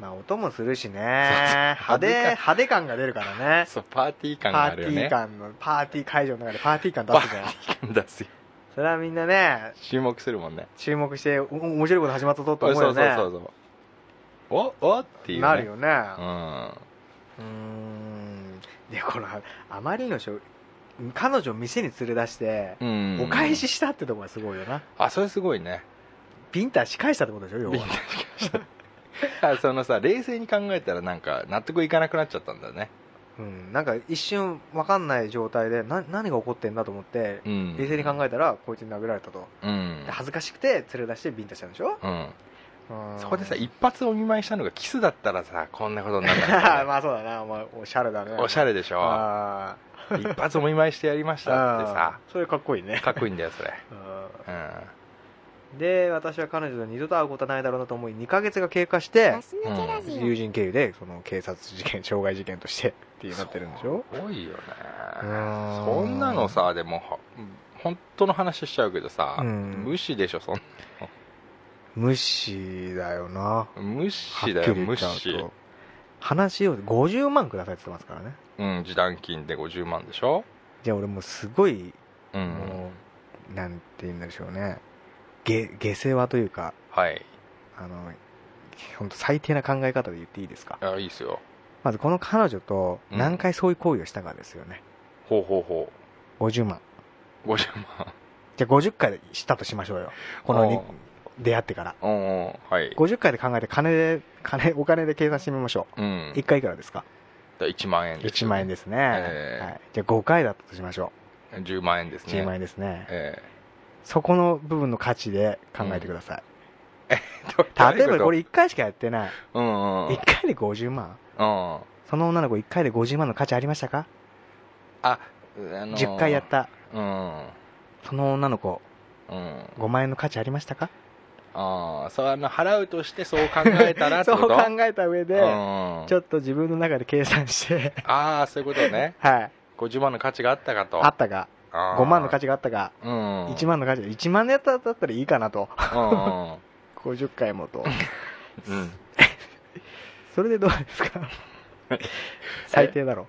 まあ音もするしね。派手派手感が出るからね。そうパーティー感パーティーがあるよね感のパーティー会場の中でパーティー感出すじゃん。出すよ。それはみんなね注目するもんね。注目してお面白いこと始まったぞと思うよね。そうそうそうそうおお？っていう、ね、なるよね。うん。うーん。でこのあまりの彼女を店に連れ出して、うん。お返ししたってとこがすごいよな。あそれすごいね。ビンタ仕返したってことでしょ要は。ビンタあそのさ冷静に考えたらなんか納得いかなくなっちゃったんだね。うん、なんか一瞬分かんない状態でな何が起こってんだと思って、うん。冷静に考えたらこいつに殴られたと。うん。で、恥ずかしくて連れ出してビンタしたんでしょ、うん、うん。そこでさ一発お見舞いしたのがキスだったらさこんなことにならない、まあそうだな。お前おしゃれだね。おしゃれでしょ。あ一発お見舞いしてやりましーたってさ。それかっこいいね。かっこいいんだよそれ。うん。うん。で私は彼女と二度と会うことはないだろうなと思い2ヶ月が経過して友人経由でその警察事件傷害事件としてっていうなってるんでしょ？すごいよね。うん。そんなのさでもは本当の話しちゃうけどさ、うん。無視でしょそん無視だよな。無は視だよ無視。と話を50万くださいって言ってますからね。うん示談金で50万でしょ？じゃあ俺もうすごいうん。もうなんて言うんでしょうね。下下世話というかはい。あの本当最低な考え方で言っていいですか？あいいっすよ。まずこの彼女とうん。何回そういう行為をしたかですよね、ほうほうほ50万。う50万。じゃあ50回したとしましょうよ。このに出会ってから。うんうんはい。50回で考えて金で金お金で計算してみましょう、うん。1回いくらですか？だ1万円です1万円ですね、ええ。はい、じゃあ5回だったとしましょ10万円ですうね。10万円ですね、えそこの部分の価値で考えてください、え例えばこれ1回しかやってない。うんうん1回で50万。うん。その女の子1回で50万の価値ありましたか、あ、あのー10回やった。うん。その女の子うん。5万円の価値ありましたか？ああそうあの払うとしてそう考えたらって そう考えた上で、うん。ちょっと自分の中で計算して。ああそういうことね。はい。50万の価値があったかと。あったかあー。5万の価値があったかうん。1万の価値1万のやっただったらいいかなと。うん。50回もと。うん。それでどうですか？最低だろ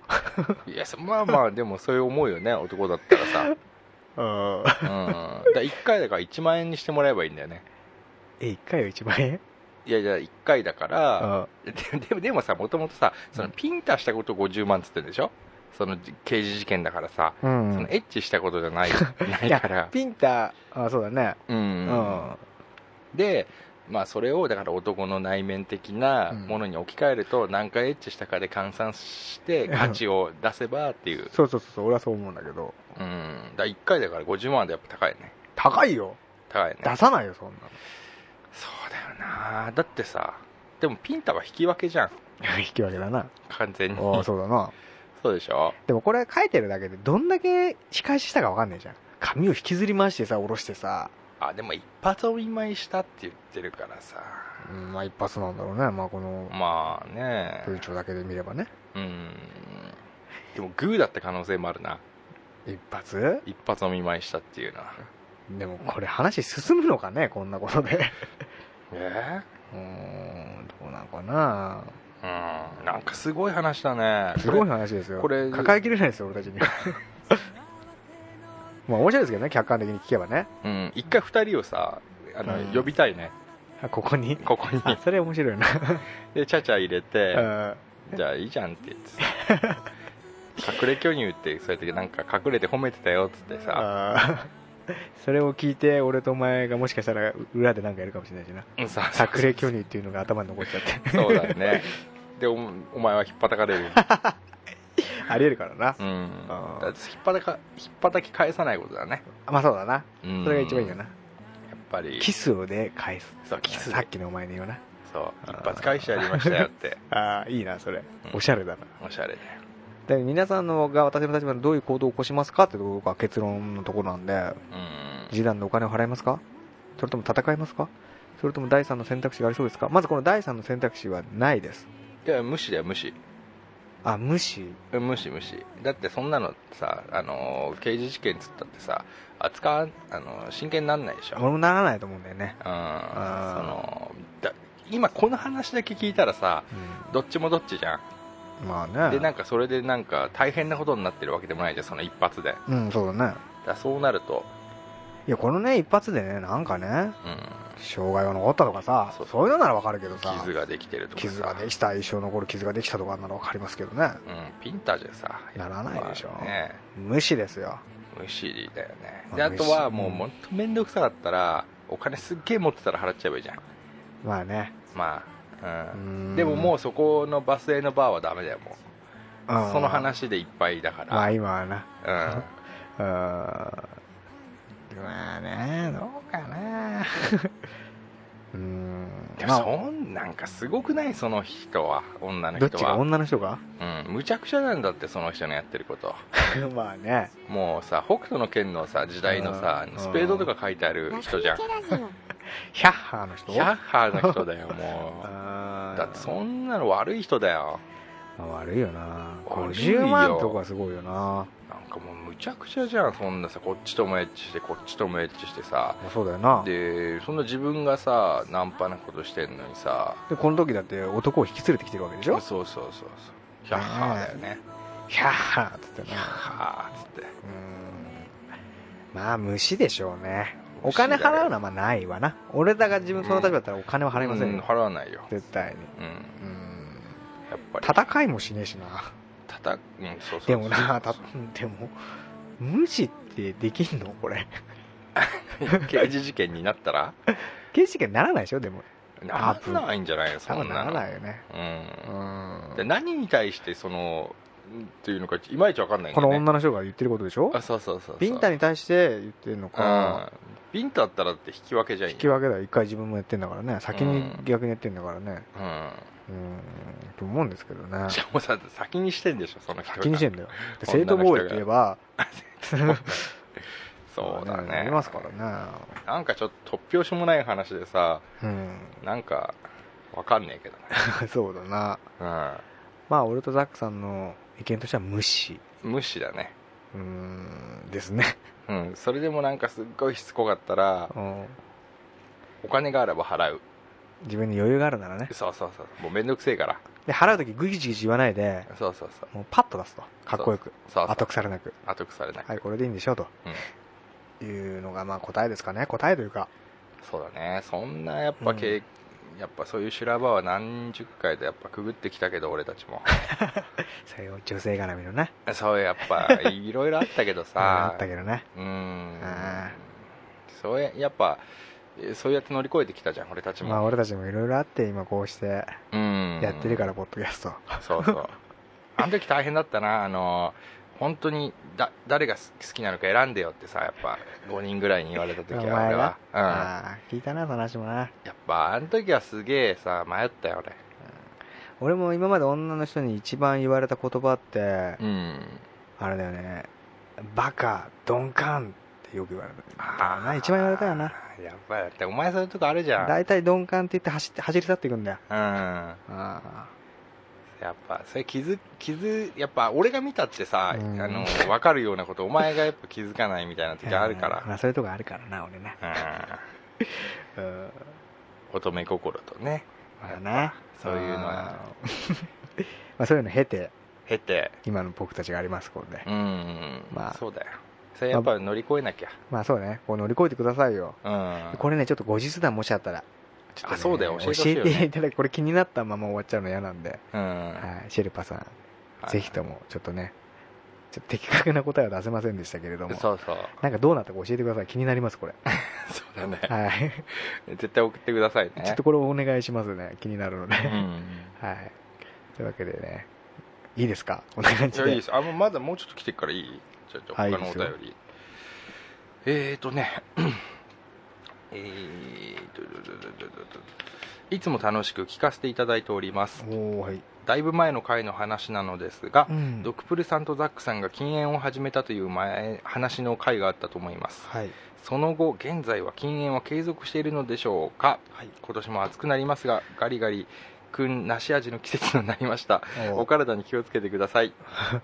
いやそまあまあでもそういう思うよね。男だったらさ。うん。うん。だ1回だから1万円にしてもらえばいいんだよねえ1回は1万円？いやいや1回だからうん。ででもでもさもともとさそのピンタしたこと50万っつってんでしょ？その刑事事件だからさ、うそのんエッチしたことじゃない ないから。ピンタあそうだね。うん。うん。でまあそれをだから男の内面的なものに置き換えると何回エッチしたかで換算して価値を出せばっていう。そうそうそう俺はそう思うんだけど。うん。だ1回だから50万でやっぱ高いね。高いよ。高いね。出さないよそんなそうだよな。だってさでもピンタは引き分けじゃん。の 引き分けだな。完全に。ああそうだな。そうでしょ？でもこれ書いてるだけでどんだけ仕返ししたか分かんないじゃん。髪を引きずり回してさ下ろしてさ。あでも一発お見舞いしたって言ってるからさ。うんまあ一発なんだろうね。まあこのまあね。風潮だけで見ればね。うん。でもグーだった可能性もあるな。一発？一発お見舞いしたっていうのは。でもこれ話進むのかね？こんなことでえうーんどうなのかな。うんなんかすごい話だね。すごい話ですよ。これ抱えきれないですよ俺たちに。は まあ面白いですけどね客観的に聞けばね。うん一回二人をさあの、うん。呼びたいね。あここに？ここに。あそれ面白いな。でちゃちゃ入れてうん。じゃあいいじゃんって言ってさ隠れ巨乳ってそうやってなんか隠れて褒めてたよっつってさ それを聞いて俺とお前がもしかしたら裏で何かやるかもしれないしな。うんさ隠れ巨乳っていうのが頭に残っちゃって。そうだよね。でおお前は引っ張かれる ありえるからな。うん。あー。だって引っ張か引っ叩き返さないことだね。まあそうだな。うん。それが一番いいよな。やっぱり。キスをで返す。そうキス。でさっきのお前の言うな。そう。一発返してやりましたよって。ああいいなそれ。うんおしゃれだな。おしゃれでで皆さんのが私の立場でどういう行動を起こしますかってところが結論のところなんでうん。示談でお金を払いますか？それとも戦いますかそれとも第三の選択肢がありそうですか？まずこの第三の選択肢はないです。いや無視だよ無視。あ無視？無視無視。だってそんなのさあの刑事事件っつったってさ扱あの真剣になんないでしょ。俺もならないと思うんだよね。うん。そのだ今この話だけ聞いたらさどっちもどっちじゃんうんまあね。でなんかそれでなんか大変なことになってるわけでもないじゃんその一発で。うんそうだね。らそうなると。いやこのね一発でねなんかねうん。障害が残ったとかさそそうういうのならわかるけどさ傷ができてるとかさ。傷ができた一生残る傷ができたとかならわかりますけどね。うん、ピンタじゃさ。ならないでしょ。まあね。無視ですよ。無視だよね。まあであとはもう本当面倒くさかったらお金すっげえ持ってたら払っちゃえばいいじゃん。まあね。まあでももうそこのバス停のバーはダメだよもう。その話でいっぱいだかまあら今はな。うん。うん。まあねどうかな。うん。でもまあ。そんなんかすごくない？その人は女のどっちが？人は女の人が？うん。むちゃくちゃなんだってその人のやってること。まあね。もうさ北斗の拳のさ時代のさうん。スペードとか書いてある人じゃんヒャッハーの人？ヒャッハーの人だよもう。だってそんなの悪い人だよ。まあ悪いよな。悪いよ。50万とかすごいよな。なんかもうむちゃくちゃじゃんそんなさこっちともエッチしてこっちともエッチしてさ。まあそうだよな。でそんな自分がさナンパなことしてんのにさでこの時だって男を引き連れてきてるわけでしょ？そうそうそうそう。ヒャッハーだよね。ヒャッハーっつってヒャッなハーっつって。うん。まあ虫でしょうねお金払うのはまあないわな。俺らが自分その立場だったらお金は払いませんうんよ払わないよ。絶対に。うん。うん。やっぱり。戦いもしねえしな。たたうんそうそうでもなたでも無視ってできんの？これ。刑事事件になったら？刑事事件にならないでしょ？でも。ならないんじゃないの？そ多分ならんないよね。ううんん。で何に対してそのていうのかいまいちわかんないんだこの女の人が言ってることでしょ？あそうそうそうビンタに対して言ってるのうんか。ビンタだったらって引き分けじゃいい引き分けだ一回自分もやってんだからね。先に逆にやってんだからね。うん。うん。と思うんですけどね。しかもさ先にしてんでしょその人が。先にしてんだよ。で 正女の人が当防衛って言えば。そうだね。ありますからね。なんかちょっと突拍子もない話でさうん。なんかわかんねえけどね。そうだな。まあ俺とザックさんの意見としては無視。うん無視だね。うーんですね。うん。それでもなんかすっごいしつこかったらうん。お金があれば払う。自分に余裕があるならね。そうそうそう。もうめんどくせえから。で払う時グギチギチ言わないでそうそうそう。もうパッと出すと。かっこよく。後腐れなく。後腐れない、はいこれでいいんでしょうと。いうのがまあ答えですかね。答えというか。そうだね。そんなやっぱ経、やっぱそういう修羅場は何十回とやっぱくぐってきたけど俺たちも。そういう女性絡みのねそうやっぱ いろいろあったけどあさったけどねうん。あそうややっぱえそうやって乗り越えてきたじゃん俺たちも、まあ俺たちもいろいろあって今こうしてうん。やってるからポッドキャスト。そうそう。あの時大変だったなあの本当にだ誰が好きなのか選んでよってさやっぱ5人ぐらいに言われた時は俺は、うん、やああ聞いたなその話もな。っぱあの時はすげえさ迷ったよ俺。も今まで女の人に一番言われた言葉って俺うん。あれだよね。バカ鈍感ってよく言われる。あな一番言われたよな。やっぱりだってお前そういうとこあるじゃん。大体鈍感って言って走って走り去っていくんだよ。うん。ああやっぱそれ気づ気づやっぱ俺が見たってさ、うん。あの分かるようなことお前がやっぱ気づかないみたいな時あるから、まあそういうとこあるからな俺な。うん。うん。乙女心とね。まあな。そういうのは。まあそういうの経て。経て。今の僕たちがありますこれ。でうんまあ。そうだよ。それやっぱ乗り越えなきゃ。まあそうね。こう乗り越えてくださいよ。うん。これねちょっと後日談もしあったらちょっとねあそうだよ。教えていただきこれ気になったまま終わっちゃうの嫌な。んで、うん。はい、シェルパさん。はい。ぜひともちょっとねちょっと的確な答えは出せませんでしたけれども。そうそう。なんかどうなったか教えてください。気になりますこれ。そうだね。はい。絶対送ってくださいね。ちょっとこれお願いしますね。気になるので、うんはい。というわけでね。いいですか？こんな感じで。いやいいです。あもうまだもうちょっと来てるからいい？ちょっと他のおはいいいですよ。便りいつも楽しく聞かせていただいております。はい、だいぶ前の回の話なのですが、うん。ドクプルさんとザックさんが禁煙を始めたという前話の回があったと思います。はい。その後現在は禁煙は継続しているのでしょうか、はい。今年も暑くなりますがガリガリ君梨味の季節になりました？おお体に気をつけてください。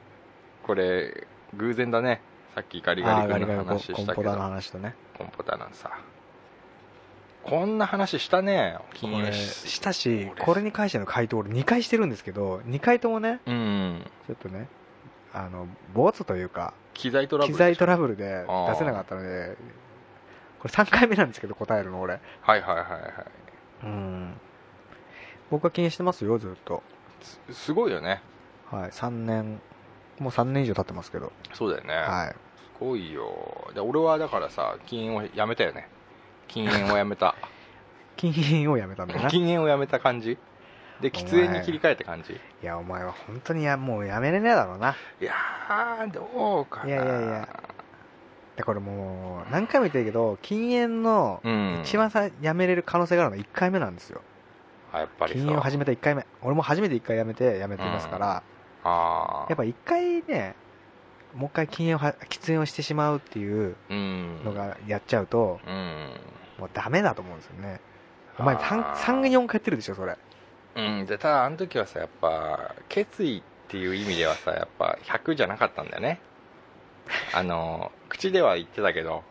これ偶然だね。さっきガリガリ君の話したけど。コンポタの話とね。コンポタなんさこんな話したね。禁これ煙したし俺これに関しての回答俺2回してるんですけど2回ともねうんちょっとねあのボツというか機材トラブル機材トラブルで出せなかったのでこれ3回目なんですけど答えるの俺。はいはいはいはい。うん。僕は禁煙してますよずっと。すすごいよね。はい3年もう3年以上経ってますけど。そうだよね、はい。すごいよ。で俺はだからさ禁煙をやめたよね禁煙をやめた。禁煙をやめたんだよな？い禁煙をやめた感じ？で喫煙に切り替えた感じ？やお前は本当にやもうやめれねえだろうな。いやーどうかな。いやいやいや。でこれもう何回も言ってるけど禁煙のうん。一番さやめれる可能性があるのは1回目なんですよ。あやっぱり禁煙を始めた1回目。俺も初めて1回やめてやめてますから、ああやっぱ1回ねもう一回禁煙をは喫煙をしてしまうっていううん。のがやっちゃうと、うんもうダメだと思うんですよね。お前あー。3, 34回やってるでしょそれ。うんでただあの時はさやっぱ決意っていう意味ではさやっぱ100じゃなかったんだよね。あの口では言ってたけど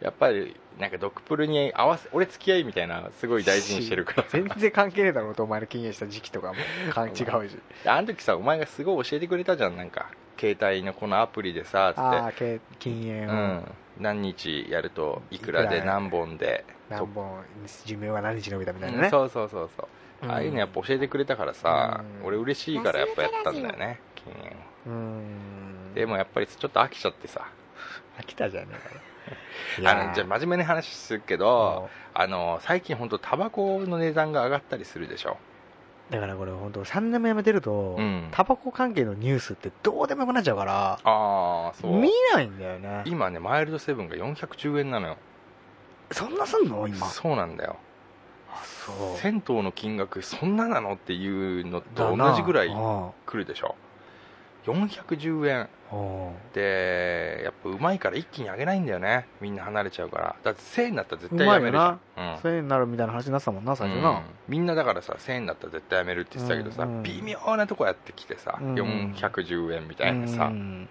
やっぱりなんかドクプルに合わせ俺付き合いみたいなすごい大事にしてるから。全然関係ねえだろうとお前の禁煙した時期とかも。違うし。あの時さお前がすごい教えてくれたじゃんなんか。携帯のこのアプリでさつああってけ禁煙を。うん何日やるといくらで何本で何本寿命は何日伸びたみたいなね。うん。そうそうそうそう。うん。ああいうのやっぱ教えてくれたからさ、うん。俺嬉しいからやっぱやったんだよね禁煙をうーん。でもやっぱりちょっと飽きちゃってさ。飽きたじゃねえか あのじゃあ真面目な話するけどうあの最近本当タバコの値段が上がったりするでしょだからこれ本当3年もやめてると、うん。タバコ関係のニュースってどうでもよくなっちゃうからああそう。見ないんだよね。今ねマイルドセブンが410円なのよ。そんなすんの？今。そうなんだよ。そう。銭湯の金額そんななの？っていうのと同じぐらいあ来るでしょ410円。でやっぱうまいから一気に上げないんだよね。みんな離れちゃうから。だって1000円になったら絶う対やめるじゃん。うん。1000円になるみたいな話になってたもんな最初な、うんみんなだからさ1000円になったら絶対やめるって言ってたけどさ、うん。うん微妙なとこやってきてさ、うん。410円みたいなさ、うん。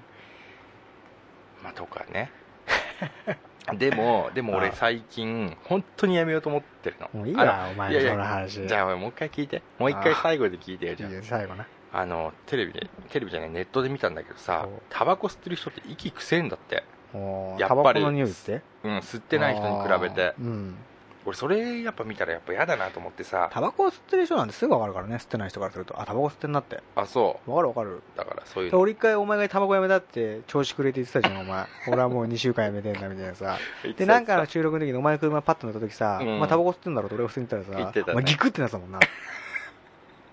まあとかね。でもでも俺あ最近本当にやめようと思ってるの。もういいあわお前のいやいやその話じゃあもう一回聞いて。もう一回最後で聞いてよじゃいいよ最後なああのテレビでテレビじゃないネットで見たんだけどさおタバコ吸ってる人って息くせえんだって。やっぱりタバコの匂いって？うん吸ってない人に比べて。うん。俺それやっぱ見たらやっぱ嫌だなと思ってさ。タバコを吸ってる人なんてすぐ分かるからね吸ってない人からすると。あタバコ吸ってんなって。あそ分かる分かる。うだからそういうの。俺一回お前がタバコやめたって調子くれて言ってたじゃんお前。俺はもう2週間やめてんだみたいなさ。でなんかの収録の時にお前の車パッと乗った時さ、うん。お前タバコ吸ってんだろって俺が普通に言ったらさ、言ってたね。お前ギクってなってたもんな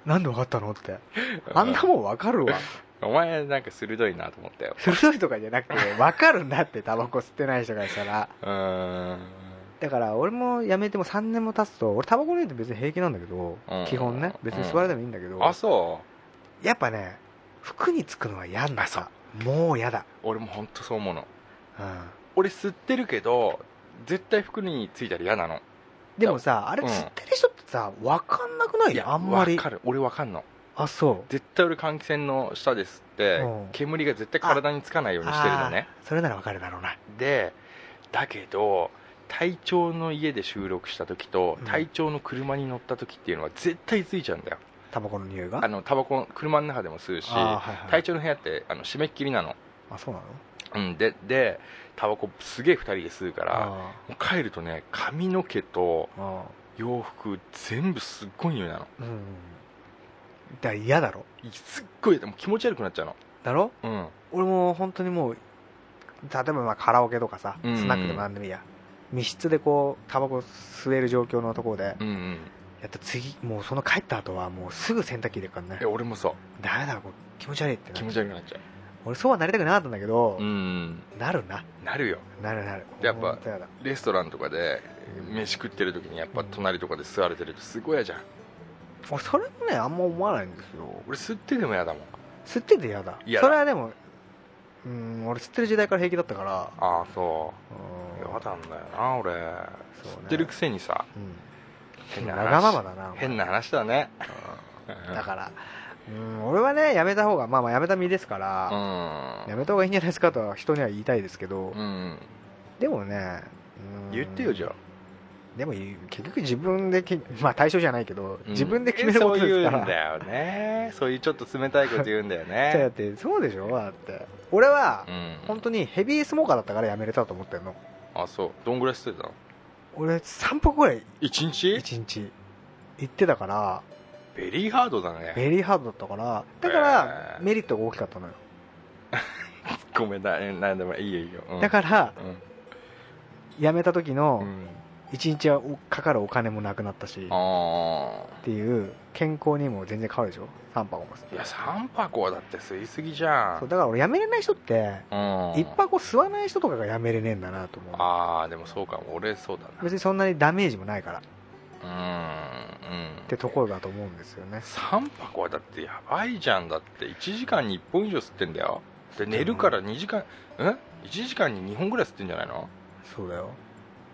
なんで分かったのって。あんなもん分かるわ。お前なんか鋭いなと思ったよ。鋭いとかじゃなくて 分かるんだってタバコ吸ってない人からしたら。うーん。だから俺もやめても3年も経つと俺タバコの匂いって別に平気なんだけど、うん。基本ね。別に吸われてもいいんだけど、あそやっぱね服につくのは嫌んだ。さもう嫌だ。う俺も本当そう思うの。うん。俺吸ってるけど絶対服についたら嫌なの。でもさあれうん。吸ってる人ってさ分かんなくない？あんまり。わかる。俺わかんの。あそう。絶対俺換気扇の下で吸ってうん。煙が絶対体につかないようにしてるのね。それなら分かるだろうな。でだけど隊長の家で収録した時とうん。隊長の車に乗った時っていうのは絶対ついちゃうんだよ。タバコの匂いが？あのタバコ車の中でも吸うしあーはいはい。隊長の部屋ってあの締めっきりなの。あそうなの？うんででタバコすげえ2人で吸うから帰るとね髪の毛と洋服全部すっごい匂いなの。ーうん。だから嫌だろ。すっごいでも気持ち悪くなっちゃうの。だろ？うん。俺も本当にもう例えばまあカラオケとかさうん。うんスナックでもなんでもいいや。密室でこうタバコ吸える状況のところでうんうん。やった次もうその帰った後はもうすぐ洗濯機入れるからね。え俺もそう。ダメだこう気持ち悪いってな気持ち悪くなっちゃ俺そうはなりたくなかったんだけどううん。なるな。なるよ。なるなる。やっぱレストランとかで飯食ってる時にやっぱ隣とかで座れてるとすごい嫌じゃん。俺それもねあんま思わないんですよ。俺吸ってでも嫌だもん。吸ってて嫌だ。嫌だ。それはでもうん俺吸ってる時代から平気だったから。ああそう。うん。嫌なんだよな俺。ね。吸ってるくせにさ。うん。変なわがまま話だな変な話だね。うん。だからうん俺はねやめた方がまあまあやめた身ですかうら、ん。やめた方がいいんじゃないですかとは人には言いたいですけど、うん。でもねうん。言ってよじゃあでも結局自分でけまあ対象じゃないけど、うん。自分で決めることですから。そう言うんだよねそういうちょっと冷たいこと言うんだよじゃあだね。っ てそうでしょだって。俺はうん。本当にヘビースモーカーだったからやめれたと思ってるの。ああそう。どんぐらい吸ってたの？俺3泊ぐらい。1日？1日。行ってたから。ベリーハードだね。ベリーハードだったから。だからメリットが大きかったのよ。ごめんななんでもいいよいいよ、うん、だからうん。辞めた時うのん1日はおかかるお金もなくなったしっあていう健康にも全然変わるでしょ？3泊もいや3箱はだって吸いすぎじゃん。そうだから俺辞めれない人ってうん。1泊吸わない人とかが辞めれねえんだなと思う。ああでもそうかも。俺そうだ別にそんなにダメージもないから。っなうんうん。てところだと思うんですよね。3箱はだってやばいじゃんだって。1時間に1本以上吸ってんだよ。で寝るから2時間ん？1時間に2本ぐらい吸ってんじゃないの？そうだよ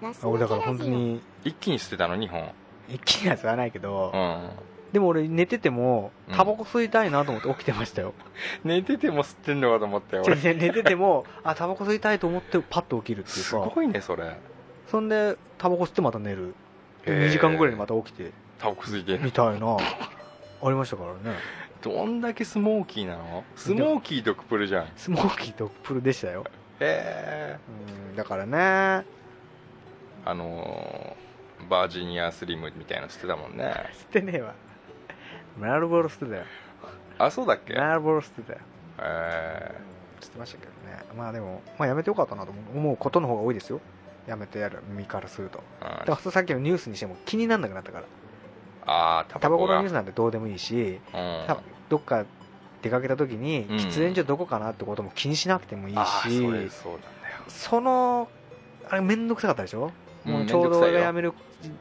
俺俺だから本当に一気に吸ってたの2本。一気には吸わないけど、うん。でも俺寝ててもうん。タバコ吸いたいなと思って起きてましたよ、寝てても吸ってんのかと思ったよ俺。寝ててもあタバコ吸いたいと思ってパッと起きるっていうすかごいねそれ。そんでタバコ吸ってまた寝る。へー。2時間ぐらいにまた起きて。タバコ吸いて。みたいなありましたからね。どんだけスモーキーなの？スモーキードクプルじゃん。へスモーキーとプルでしたよ。えうんだからねあのーバージニアスリムみたいなの吸ってたもんね。吸ってねえわ。マルボロ吸ってたよ。あそうだっけ？へマルボロ吸ってたよ。え吸ってましたけどね。まあでも、まあ、やめてよかったなと思う。ことの方が多いですよ。やめてやる身からすると。だからさっきのニュースにしても気にならなくなったから。ああタタバコのニュースなんてどうでもいいし、うん。たどっか出かけた時にうん。喫煙所どこかなってことも気にしなくてもいいし、うなんだよ。そのあれ面倒くさかったでしょ、うんもうちょうど俺が辞める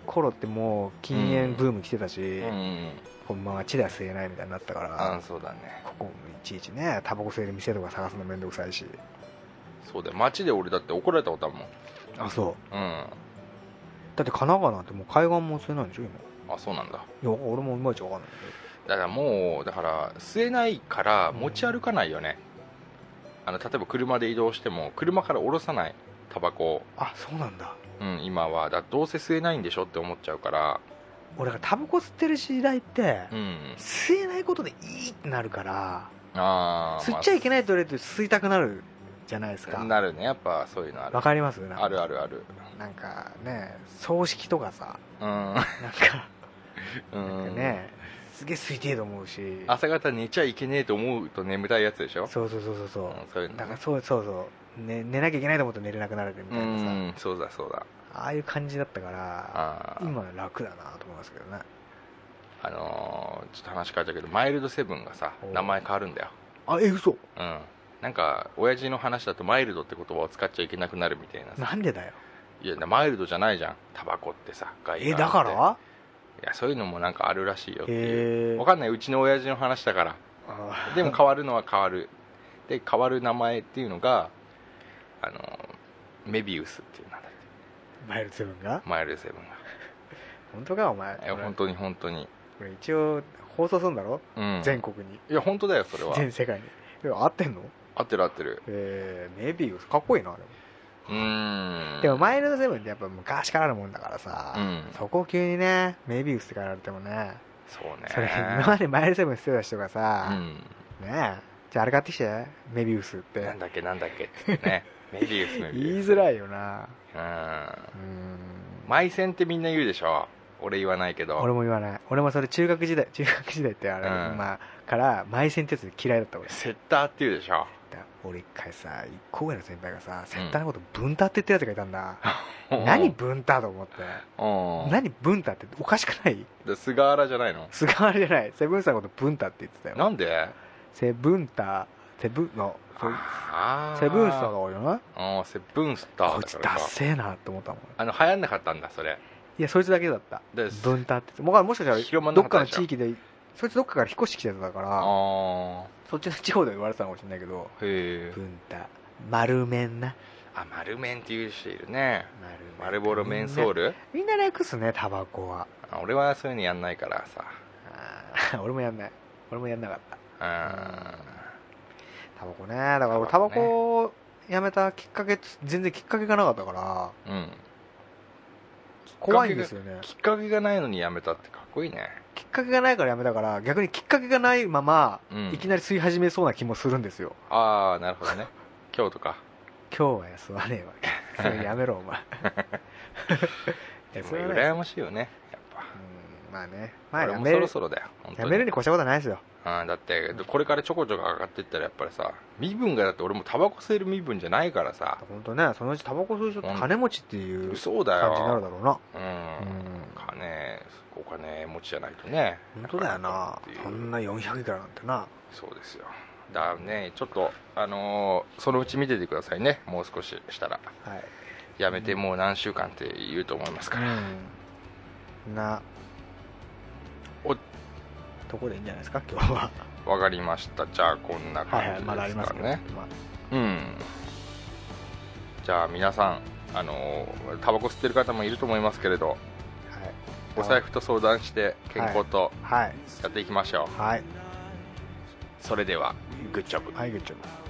頃ってもう禁煙ブーム来てたし、うんこう街では吸えないみたいになったから、あそうだね。ここいちいちねタバコ吸える店とか探すの面倒くさいし。そうだよ。街で俺だって怒られたことあるもん。あそう。うん。だって神奈川なんてもう海岸も吸えないんでしょ今。あそうなんだ。いや俺もいまいちわかんないだからもうだから吸えないから持ち歩かないよね、あの例えば車で移動しても車から降ろさないタバコを、あそうなんだうん、今は。だどうせ吸えないんでしょって思っちゃうから。俺がタバコ吸ってる時代って、うん。吸えないことでいいってなるからああ吸っちゃいけないと言われると吸いたくなるじゃないですか。なるね。やっぱそういうのある。わかります？あるあるある。なんかね葬式とかさうん。なんか うなんねすげえ吸いてえと思うし。朝方寝ちゃいけねえと思うと眠たいやつでしょ？そうそうそうそうそう。うんそういうのだからそうそうそう、ね、寝なきゃいけないと思って寝れなくなるみうたいなさ、んそうだそうだ。ああいう感じだったから今は楽だなと思いますけどね。あのーちょっと話変わっちゃうけどマイルドセブンがさお名前変わるんだよ。あえ嘘。うん。なんか親父の話だとマイルドって言葉を使っちゃいけなくなるみたいなさ。なんでだよ。いやマイルドじゃないじゃん。タバコってさ害があって。えだから？いやそういうのもなんかあるらしいよっていう。へえ。わかんない。うちの親父の話だから。でも変わるのは変わる。で変わる名前っていうのがあのメビウスっていう名だってマイルドセブンが？マイルドセブン本当かお前。がいや本当に本当に。これ一応放送するんだろ、うん。全国に。いや本当だよそれは。全世界に。え合ってんの？合ってる合ってる。えー、メビウスかっこいいなあれうーん。でもマイルドセブンってやっぱ昔からあるもんだからさ、うん。そこを急にねメビウスって書られてもねそうね。それ今までマイルドセブン捨てた人がさ、うん。ねえじゃああれ買ってきてメビウスって。なんだっけなんだっけってね メビウスメ言ビウスいづらいよな。うん。うん。マイセンってみんな言うでしょ？俺言わないけど。俺も言わない。俺もそれ中学時代中学時代ってあれ、うん。まあからマイセンってやつ嫌いだった俺セッターって言うでしょ？だ俺一回さ一個上の先輩がさセッターのことブンタって言ってるやつがいたんだ、何ブンタと思って、うん。何ブンタっておかしくない？で菅原じゃないの？菅原じゃない。セブンスターのことブンタって言ってたよ。なんで？セブンタセブンのセブンスターが多いよな。あーセブンスターこいつダッセーなって思ったもん。あの流行んなかったんだそれ。いやそいつだけだった。でブンタって。もうもしかしたらどっかの地域でそいつどっかから引っ越してきてたからあそっちの地方で言われてたかもしれないけどあへえブンタ丸麺な。あ丸麺っていう人いるね。丸丸ボロメンソール？みんな略すねタバコは。あ俺はそういうのやんないからさ。俺もやんない。俺もやんなかった。うんタバコね。だから俺タバコやめたきっかけ全然きっかけがなかったからうん。怖いんですよね。きっかけがないのにやめたってかっこいいね。きっかけがないからやめたから逆にきっかけがないまま、うん。いきなり吸い始めそうな気もするんですよ。ああなるほどね。今日とか。今日は吸わねえわ。それやめろお前。でも羨ましいよねやっぱ。うんまあね。まあやめる。そろそろだよやめるに越したことはないですようん、だってこれからちょこちょこ上がっていったらやっぱりさ身分がだって俺もタバコ吸える身分じゃないからさ。本当ねそのうちタバコ吸う人って金持ちっていうそうだ感じになるよだろうな。うん。金お金持ちじゃないとね。本当だよな。そんな400いくらなんてな。そうですよ。だねちょっとあのーそのうち見ててくださいね。もう少ししたら。はい。やめてもう何週間って言うと思いますから、うん。な。おとこでいいんじゃないですか今日は。わかりました。じゃあこんなはいはい感じまだありますけどですかねまあ。うん。じゃあ皆さんあのータバコ吸ってる方もいると思いますけれどはい。お財布と相談して健康とはい。やっていきましょう、はい。それではグッジョブ。はいグッジョブ